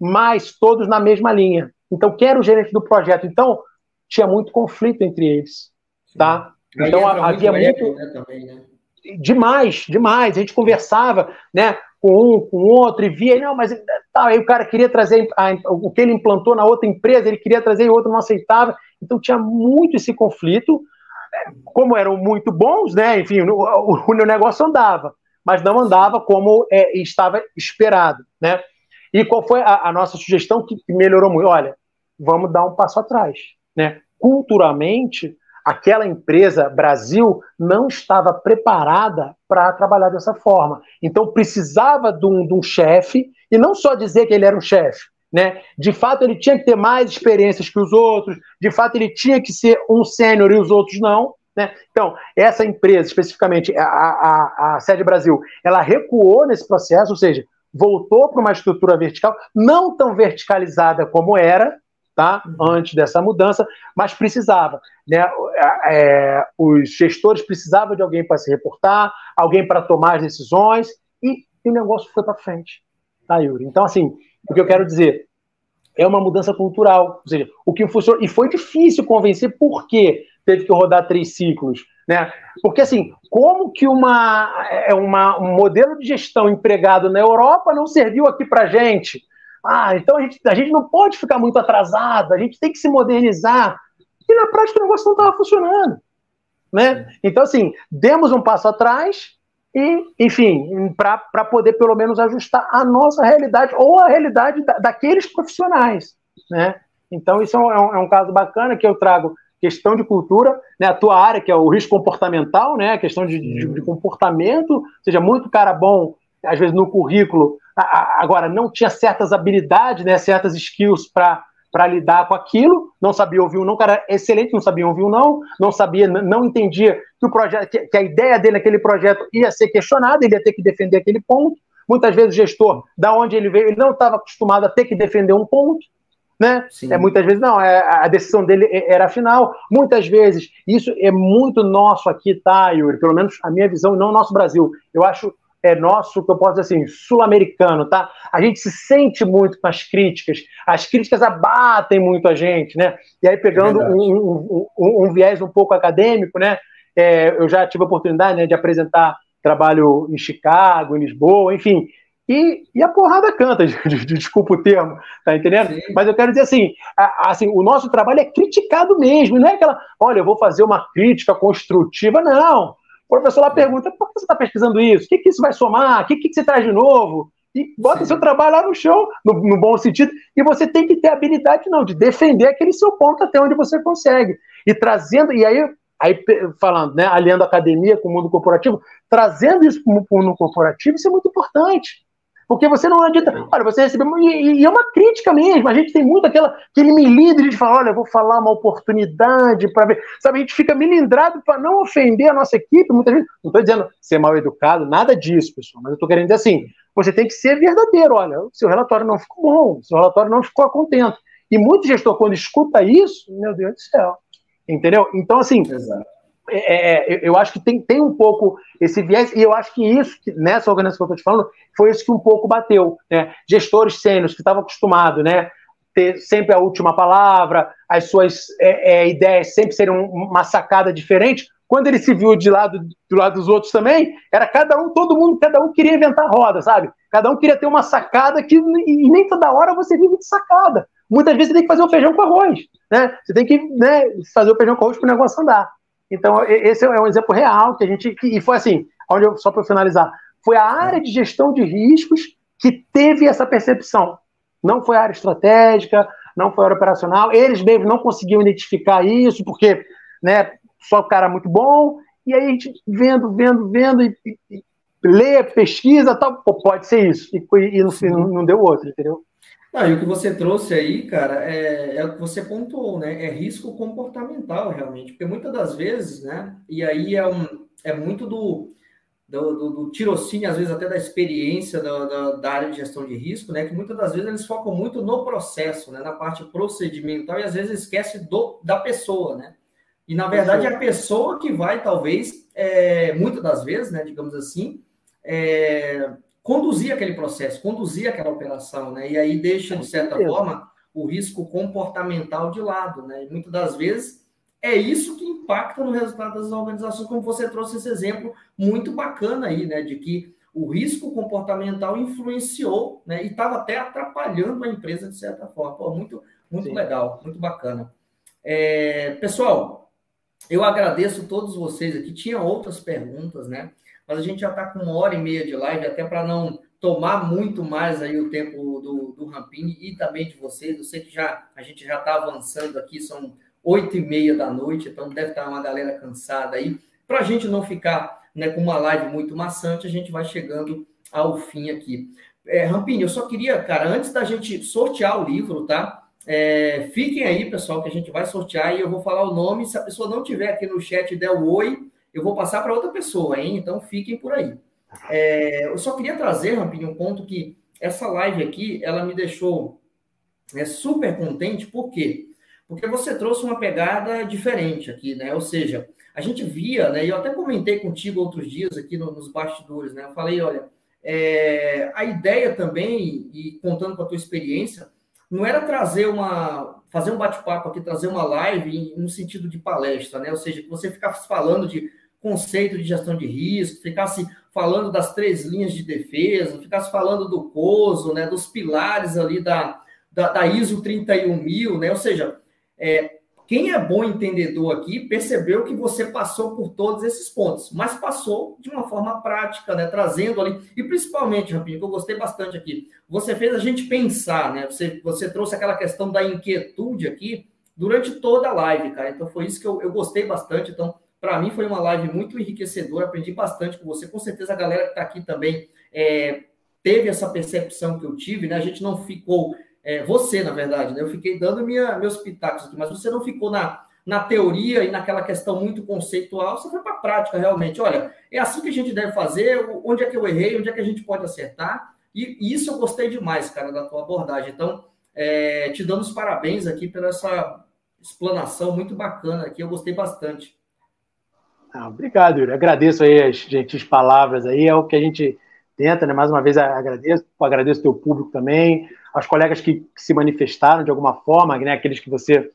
mas todos na mesma linha. Então, quem era o gerente do projeto? Então, tinha muito conflito entre eles, tá? Então havia muito. muito... Né, também, né? Demais, demais. A gente conversava né, com um, com outro, e via, não, mas tá, aí o cara queria trazer a, o que ele implantou na outra empresa, ele queria trazer e o outro não aceitava. Então tinha muito esse conflito. Como eram muito bons, né? Enfim, o, o, o negócio andava, mas não andava como é, estava esperado, né? E qual foi a, a nossa sugestão que melhorou muito? Olha, vamos dar um passo atrás, né? Culturalmente, aquela empresa, Brasil, não estava preparada para trabalhar dessa forma. Então precisava de um, de um chefe, e não só dizer que ele era um chefe, né? De fato, ele tinha que ter mais experiências que os outros, de fato, ele tinha que ser um sênior e os outros não. Né? Então, essa empresa, especificamente a, a, a Sede Brasil, ela recuou nesse processo, ou seja, voltou para uma estrutura vertical, não tão verticalizada como era, tá? Uhum. antes dessa mudança, mas precisava. Né? É, os gestores precisavam de alguém para se reportar, alguém para tomar as decisões, e, e o negócio foi para frente. Tá, Yuri? Então, assim, o que eu quero dizer é uma mudança cultural. Ou seja, o que funcionou. E foi difícil convencer por que teve que rodar três ciclos. Né? Porque, assim, como que uma, é uma, um modelo de gestão empregado na Europa não serviu aqui para gente? Ah, então a gente, a gente não pode ficar muito atrasado, a gente tem que se modernizar. E na prática o negócio não estava funcionando. Né? Então, assim, demos um passo atrás e, enfim, para poder pelo menos ajustar a nossa realidade ou a realidade da, daqueles profissionais. Né? Então, isso é um, é um, caso bacana que eu trago questão de cultura, né, a tua área, que é o risco comportamental, né, a questão de, de, de comportamento, ou seja, muito cara bom, às vezes no currículo, agora não tinha certas habilidades, né, certas skills para para lidar com aquilo, não sabia ouvir um não, cara excelente, não sabia ouvir um não, não sabia, não entendia que o projeto, que, a ideia dele naquele projeto ia ser questionada, ele ia ter que defender aquele ponto. Muitas vezes o gestor, da onde ele veio, ele não estava acostumado a ter que defender um ponto, né? É, muitas vezes não, é, a decisão dele era final. Muitas vezes, isso é muito nosso aqui, tá, Yuri? Pelo menos a minha visão, não nosso Brasil. Eu acho é nosso, que eu posso dizer assim, sul-americano, tá? A gente se sente muito com as críticas, as críticas abatem muito a gente, né? E aí, pegando é um, um, um, viés um pouco acadêmico, né? É, eu já tive a oportunidade né, de apresentar trabalho em Chicago, em Lisboa, enfim. E, e a porrada canta, de, de, de, desculpa o termo, tá entendendo? Sim. Mas eu quero dizer assim, a, assim, o nosso trabalho é criticado mesmo, não é aquela, olha, eu vou fazer uma crítica construtiva, não. O professor lá pergunta: por que você está pesquisando isso? O que, que isso vai somar? O que, que você traz de novo? E bota Sim. seu trabalho lá no chão, no, no, bom sentido, e você tem que ter habilidade, não, de defender aquele seu ponto até onde você consegue. E trazendo, e aí, aí falando, né, aliando a academia com o mundo corporativo, trazendo isso para o mundo corporativo, isso é muito importante. Porque você não adianta. Olha, você recebeu. E, e, é uma crítica mesmo. A gente tem muito aquela, aquele milindre de falar: olha, vou falar uma oportunidade para ver. Sabe, a gente fica milindrado para não ofender a nossa equipe. Muitas vezes. Não estou dizendo ser mal educado, nada disso, pessoal. Mas eu estou querendo dizer assim: você tem que ser verdadeiro. Olha, o seu relatório não ficou bom, o seu relatório não ficou contente. E muito gestor, quando escuta isso, meu Deus do céu. Entendeu? Então, assim. Exato é, é eu acho que tem, tem um pouco esse viés, e eu acho que isso, nessa organização que eu estou te falando, foi isso que um pouco bateu. Né? Gestores sênios que estavam acostumados, né? ter sempre a última palavra, as suas é, é, ideias sempre serem uma sacada diferente. Quando ele se viu de lado do lado dos outros também, era cada um, todo mundo, cada um queria inventar roda, sabe? Cada um queria ter uma sacada que e nem toda hora você vive de sacada. Muitas vezes você tem que fazer o feijão com arroz, né? Você tem que né, fazer o feijão com arroz para o negócio andar. Então, esse é um exemplo real que a gente. E foi assim, onde eu, só para finalizar, foi a área de gestão de riscos que teve essa percepção. Não foi a área estratégica, não foi a área operacional. Eles mesmos não conseguiam identificar isso, porque né, só o cara muito bom. E aí a gente vendo, vendo, vendo, e, e, e lê, pesquisa, tal, pô, pode ser isso. E, e fim não, não deu outro, entendeu? Ah, e o que você trouxe aí, cara, é, é, o que você pontuou, né? É risco comportamental, realmente. Porque muitas das vezes, né? E aí é, um, é muito do, do, do, do tirocínio, às vezes até da experiência da, da, área de gestão de risco, né? Que muitas das vezes eles focam muito no processo, né? Na parte procedimental e às vezes esquece do, da pessoa, né? E na verdade é a pessoa que vai, talvez, é, muitas das vezes, né? Digamos assim, é, conduzir aquele processo, conduzir aquela operação, né? E aí deixa, de certa forma, o risco comportamental de lado, né? E muitas das vezes é isso que impacta no resultado das organizações, como você trouxe esse exemplo muito bacana aí, né? De que o risco comportamental influenciou, né? E estava até atrapalhando a empresa de certa forma. Pô, muito, muito legal, muito bacana. É, pessoal, eu agradeço todos vocês aqui. Tinha outras perguntas, né? Mas a gente já está com uma hora e meia de live, até para não tomar muito mais aí o tempo do, do Rampini e também de vocês. Eu sei que já a gente já está avançando aqui, são oito e meia da noite, então deve estar uma galera cansada aí. Para a gente não ficar né, com uma live muito maçante, a gente vai chegando ao fim aqui. É, Rampini, eu só queria, cara, antes da gente sortear o livro, tá? É, fiquem aí, pessoal, que a gente vai sortear e eu vou falar o nome. Se a pessoa não tiver aqui no chat der o oi, eu vou passar para outra pessoa, hein? Então fiquem por aí. É, eu só queria trazer, Rampinho, um ponto que essa live aqui, ela me deixou é, super contente, por quê? Porque você trouxe uma pegada diferente aqui, né? Ou seja, a gente via, né? E eu até comentei contigo outros dias aqui no, nos bastidores, né? Eu falei, olha, é, a ideia também, e contando com a tua experiência, não era trazer uma, fazer um bate-papo aqui, trazer uma live no sentido de palestra, né? Ou seja, que você ficasse falando de conceito de gestão de risco, ficasse falando das três linhas de defesa, ficasse falando do COSO, né, dos pilares ali da, da, da ISO 31000, né? Ou seja, é, quem é bom entendedor aqui percebeu que você passou por todos esses pontos, mas passou de uma forma prática, né? Trazendo ali, e principalmente, Rampinho, que eu gostei bastante aqui, você fez a gente pensar, né? Você, você trouxe aquela questão da inquietude aqui durante toda a live, cara. Então foi isso que eu, eu gostei bastante. Então, para mim foi uma live muito enriquecedora, aprendi bastante com você. Com certeza a galera que está aqui também é, teve essa percepção que eu tive, né? A gente não ficou, é, você, na verdade, né? Eu fiquei dando minha, meus pitacos aqui, mas você não ficou na, na teoria e naquela questão muito conceitual, você foi para a prática realmente. Olha, é assim que a gente deve fazer, onde é que eu errei, onde é que a gente pode acertar. E, e isso eu gostei demais, cara, da tua abordagem. Então, é, te dando os parabéns aqui pela essa explanação muito bacana aqui, eu gostei bastante. Ah, obrigado, Yuri. Agradeço aí as gentis palavras aí, é o que a gente tenta, né? Mais uma vez agradeço, agradeço o teu público também, aos colegas que, que, se manifestaram de alguma forma, né? Aqueles que você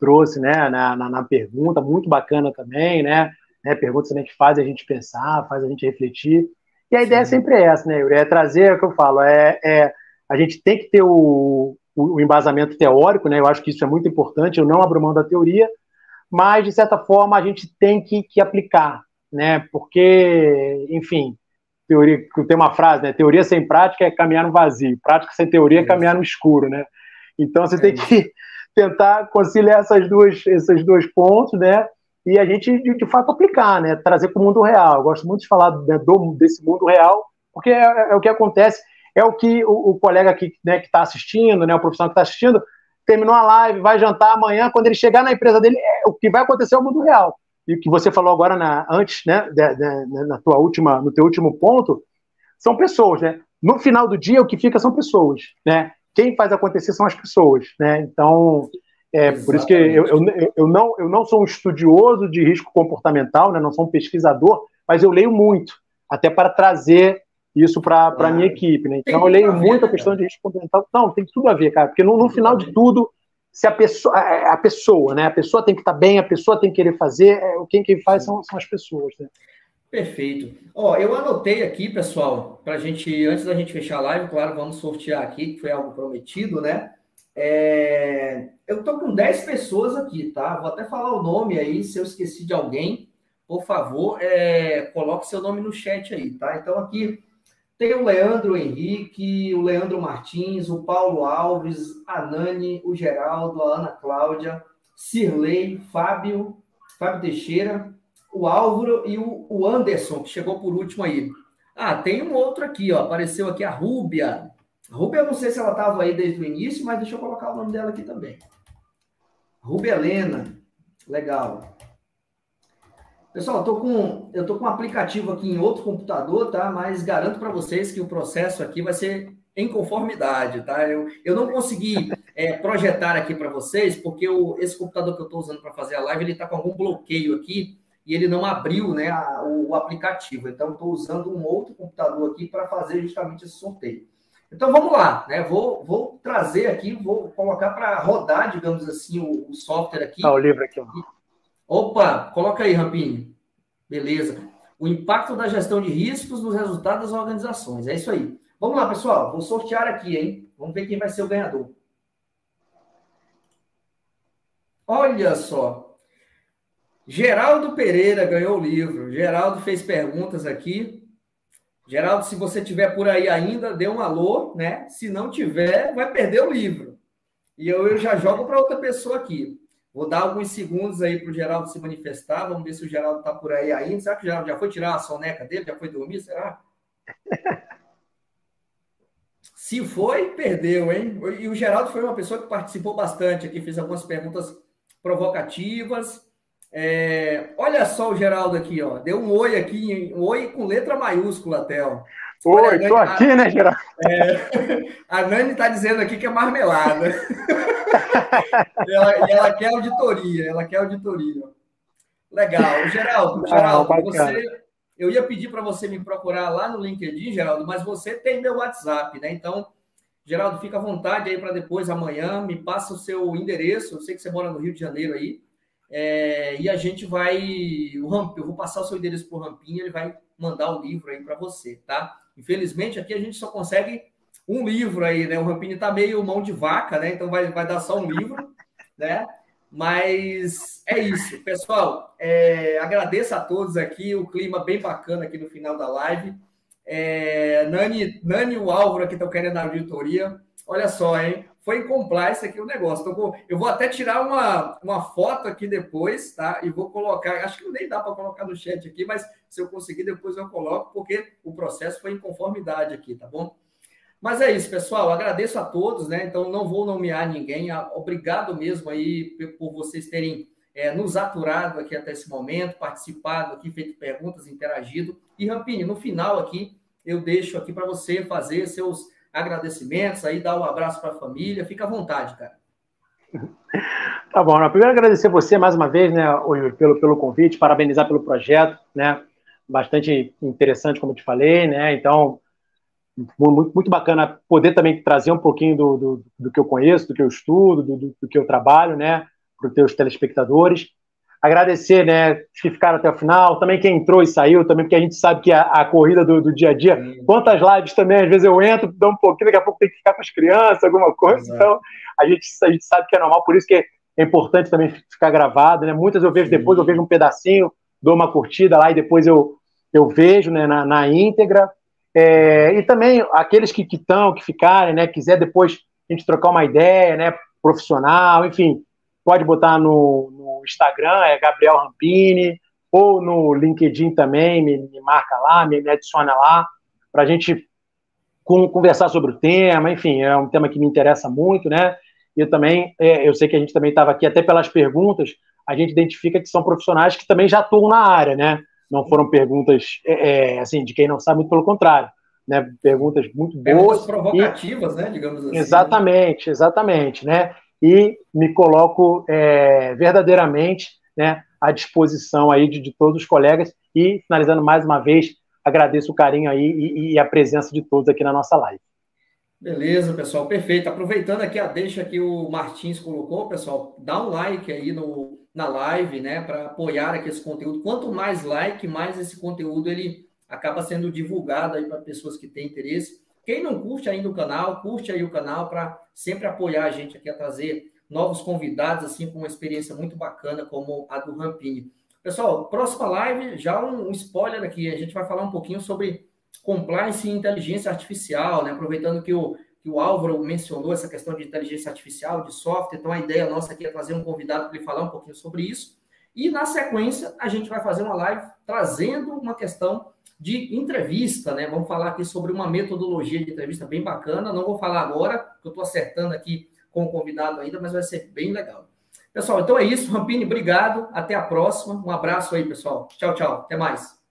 trouxe, né? Na, na, na pergunta, muito bacana também, né? né? Perguntas também que fazem a gente pensar, faz a gente refletir. E a Sim. ideia sempre é essa, né, Yuri? É trazer, é o que eu falo, é, é a gente tem que ter o, o, o embasamento teórico, né? Eu acho que isso é muito importante. Eu não abro mão da teoria, mas, de certa forma, a gente tem que, que aplicar, né? Porque, enfim, teoria, tem uma frase, né? Teoria sem prática é caminhar no vazio, prática sem teoria é caminhar no escuro, né? Então, você é tem que tentar conciliar essas duas, esses dois pontos, né? E a gente, de, de fato, aplicar, né? Trazer para o mundo real. Eu gosto muito de falar né, do, desse mundo real, porque é, é, é o que acontece é o que o, o colega que né, está assistindo, né, o profissional que está assistindo, terminou a live, vai jantar amanhã, quando ele chegar na empresa dele, é, o que vai acontecer é o mundo real. E o que você falou agora na, antes, né, na tua última, no teu último ponto, são pessoas, né? No final do dia, o que fica são pessoas, né? Quem faz acontecer são as pessoas, né? Então, é por isso que eu, eu, eu, não, eu não sou um estudioso de risco comportamental, né? Não sou um pesquisador, mas eu leio muito, até para trazer isso para a minha equipe, né? Então, eu leio muito a né, questão de risco comportamental. Não, tem tudo a ver, cara, porque no, no final de tudo, se a pessoa, a pessoa, né? A pessoa tem que estar tá bem, a pessoa tem que querer fazer, é, quem quem faz são, são as pessoas, né? Perfeito. Ó, eu anotei aqui, pessoal, para a gente, antes da gente fechar a live, claro, vamos sortear aqui, que foi algo prometido, né? É, eu tô com 10 pessoas aqui, tá? Vou até falar o nome aí, se eu esqueci de alguém, por favor, é, coloque seu nome no chat aí, tá? Então aqui tem o Leandro Henrique, o Leandro Martins, o Paulo Alves, a Nani, o Geraldo, a Ana Cláudia, Cirlei, Fábio, Fábio Teixeira, o Álvaro e o, Anderson, que chegou por último aí. Ah, tem um outro aqui, ó. Apareceu aqui a Rúbia. Rúbia, eu não sei se ela estava aí desde o início, mas deixa eu colocar o nome dela aqui também. Rúbia Helena. Legal. Pessoal, eu tô com eu tô com um aplicativo aqui em outro computador, tá? Mas garanto para vocês que o processo aqui vai ser em conformidade, tá? Eu, eu não consegui é, projetar aqui para vocês porque o, esse computador que eu estou usando para fazer a live ele está com algum bloqueio aqui e ele não abriu né, a, o, o, aplicativo. Então, estou usando um outro computador aqui para fazer justamente esse sorteio. Então, vamos lá, né? Vou, vou trazer aqui, vou colocar para rodar, digamos assim, o, o, software aqui. Ah, o livro aqui. Opa, coloca aí, Rampini. Beleza. O impacto da gestão de riscos nos resultados das organizações. É isso aí. Vamos lá, pessoal. Vou sortear aqui, hein? Vamos ver quem vai ser o ganhador. Olha só. Geraldo Pereira ganhou o livro. Geraldo fez perguntas aqui. Geraldo, se você tiver por aí ainda, dê um alô, né? Se não tiver, vai perder o livro. E eu, eu já jogo para outra pessoa aqui. Vou dar alguns segundos aí para o Geraldo se manifestar. Vamos ver se o Geraldo está por aí ainda. Será que o Geraldo já foi tirar a soneca dele? Já foi dormir? Será? se foi, perdeu, hein? E o Geraldo foi uma pessoa que participou bastante aqui, fez algumas perguntas provocativas. É, olha só o Geraldo aqui, ó. Deu um oi aqui, um oi com letra maiúscula até, ó. Oi, Nani, tô aqui, a, né, Geraldo? É, a Nani tá dizendo aqui que é marmelada. e, ela, e ela quer auditoria, ela quer auditoria. Legal. Geraldo, ah, Geraldo, ah, você. Eu ia pedir para você me procurar lá no LinkedIn, Geraldo, mas você tem meu WhatsApp, né? Então, Geraldo, fica à vontade aí para depois, amanhã, me passa o seu endereço. Eu sei que você mora no Rio de Janeiro aí. É, e a gente vai. O Ramp, eu vou passar o seu endereço para o Rampinho, ele vai mandar o livro aí para você, tá? Infelizmente, aqui a gente só consegue um livro aí, né? O Rampini tá meio mão de vaca, né? Então vai, vai dar só um livro, né? Mas é isso, pessoal. É, agradeço a todos aqui, o clima bem bacana aqui no final da live. É, Nani, Nani e o Álvaro aqui estão querendo a auditoria. Olha só, hein? Foi em compliance aqui o negócio. Então, eu vou até tirar uma, uma foto aqui depois, tá? E vou colocar, acho que nem dá para colocar no chat aqui, mas se eu conseguir, depois eu coloco, porque o processo foi em conformidade aqui, tá bom? Mas é isso, pessoal. Agradeço a todos, né? Então, não vou nomear ninguém. Obrigado mesmo aí por vocês terem é, nos aturado aqui até esse momento, participado aqui, feito perguntas, interagido. E, Rampini, no final aqui, eu deixo aqui para você fazer seus agradecimentos, aí dar um abraço para a família. Fica à vontade, cara. Tá bom. Primeiro agradecer você mais uma vez, né, pelo, pelo convite, parabenizar pelo projeto, né? Bastante interessante, como te falei, né? Então, muito, muito bacana poder também trazer um pouquinho do, do, do que eu conheço, do que eu estudo, do, do que eu trabalho, né, para os teus telespectadores. Agradecer, né, que ficaram até o final, também quem entrou e saiu, também porque a gente sabe que a, a corrida do, do, dia a dia, Sim. quantas lives também, às vezes eu entro, dou um pouquinho, daqui a pouco tem que ficar com as crianças, alguma coisa, então a gente, a gente sabe que é normal, por isso que é importante também ficar gravado, né, muitas eu vejo depois, eu vejo um pedacinho, dou uma curtida lá e depois eu, eu vejo, né, na, na íntegra, é, e também aqueles que estão, que, que ficarem, né, quiser depois a gente trocar uma ideia, né, profissional, enfim, pode botar no, no Instagram, é Gabriel Rampini, ou no LinkedIn também, me, me marca lá, me, me adiciona lá, para a gente com, conversar sobre o tema, enfim, é um tema que me interessa muito, né? E eu também, é, eu sei que a gente também estava aqui, até pelas perguntas, a gente identifica que são profissionais que também já atuam na área, né? Não foram perguntas, é, é assim, de quem não sabe, muito pelo contrário. Né, perguntas muito boas. Perguntas provocativas, e, né? Digamos assim. Exatamente, exatamente, né? E me coloco é, verdadeiramente né, à disposição aí de, de, todos os colegas. E, finalizando mais uma vez, agradeço o carinho aí e, e a presença de todos aqui na nossa live. Beleza, pessoal, perfeito. Aproveitando aqui a deixa que o Martins colocou, pessoal, dá um like aí no, na live, né, para apoiar aqui esse conteúdo. Quanto mais like, mais esse conteúdo ele acaba sendo divulgado aí para pessoas que têm interesse. Quem não curte ainda o canal, curte aí o canal para sempre apoiar a gente aqui a trazer novos convidados, assim, com uma experiência muito bacana como a do Rampini. Pessoal, próxima live, já um, um spoiler aqui, a gente vai falar um pouquinho sobre compliance e inteligência artificial, né? Aproveitando que o, que o Álvaro mencionou essa questão de inteligência artificial, de software, então a ideia nossa aqui é trazer um convidado para ele falar um pouquinho sobre isso. E na sequência, a gente vai fazer uma live trazendo uma questão de entrevista, né? Vamos falar aqui sobre uma metodologia de entrevista bem bacana. Não vou falar agora, porque eu estou acertando aqui com o convidado ainda, mas vai ser bem legal. Pessoal, então é isso. Rampini, obrigado. Até a próxima. Um abraço aí, pessoal. Tchau, tchau. Até mais.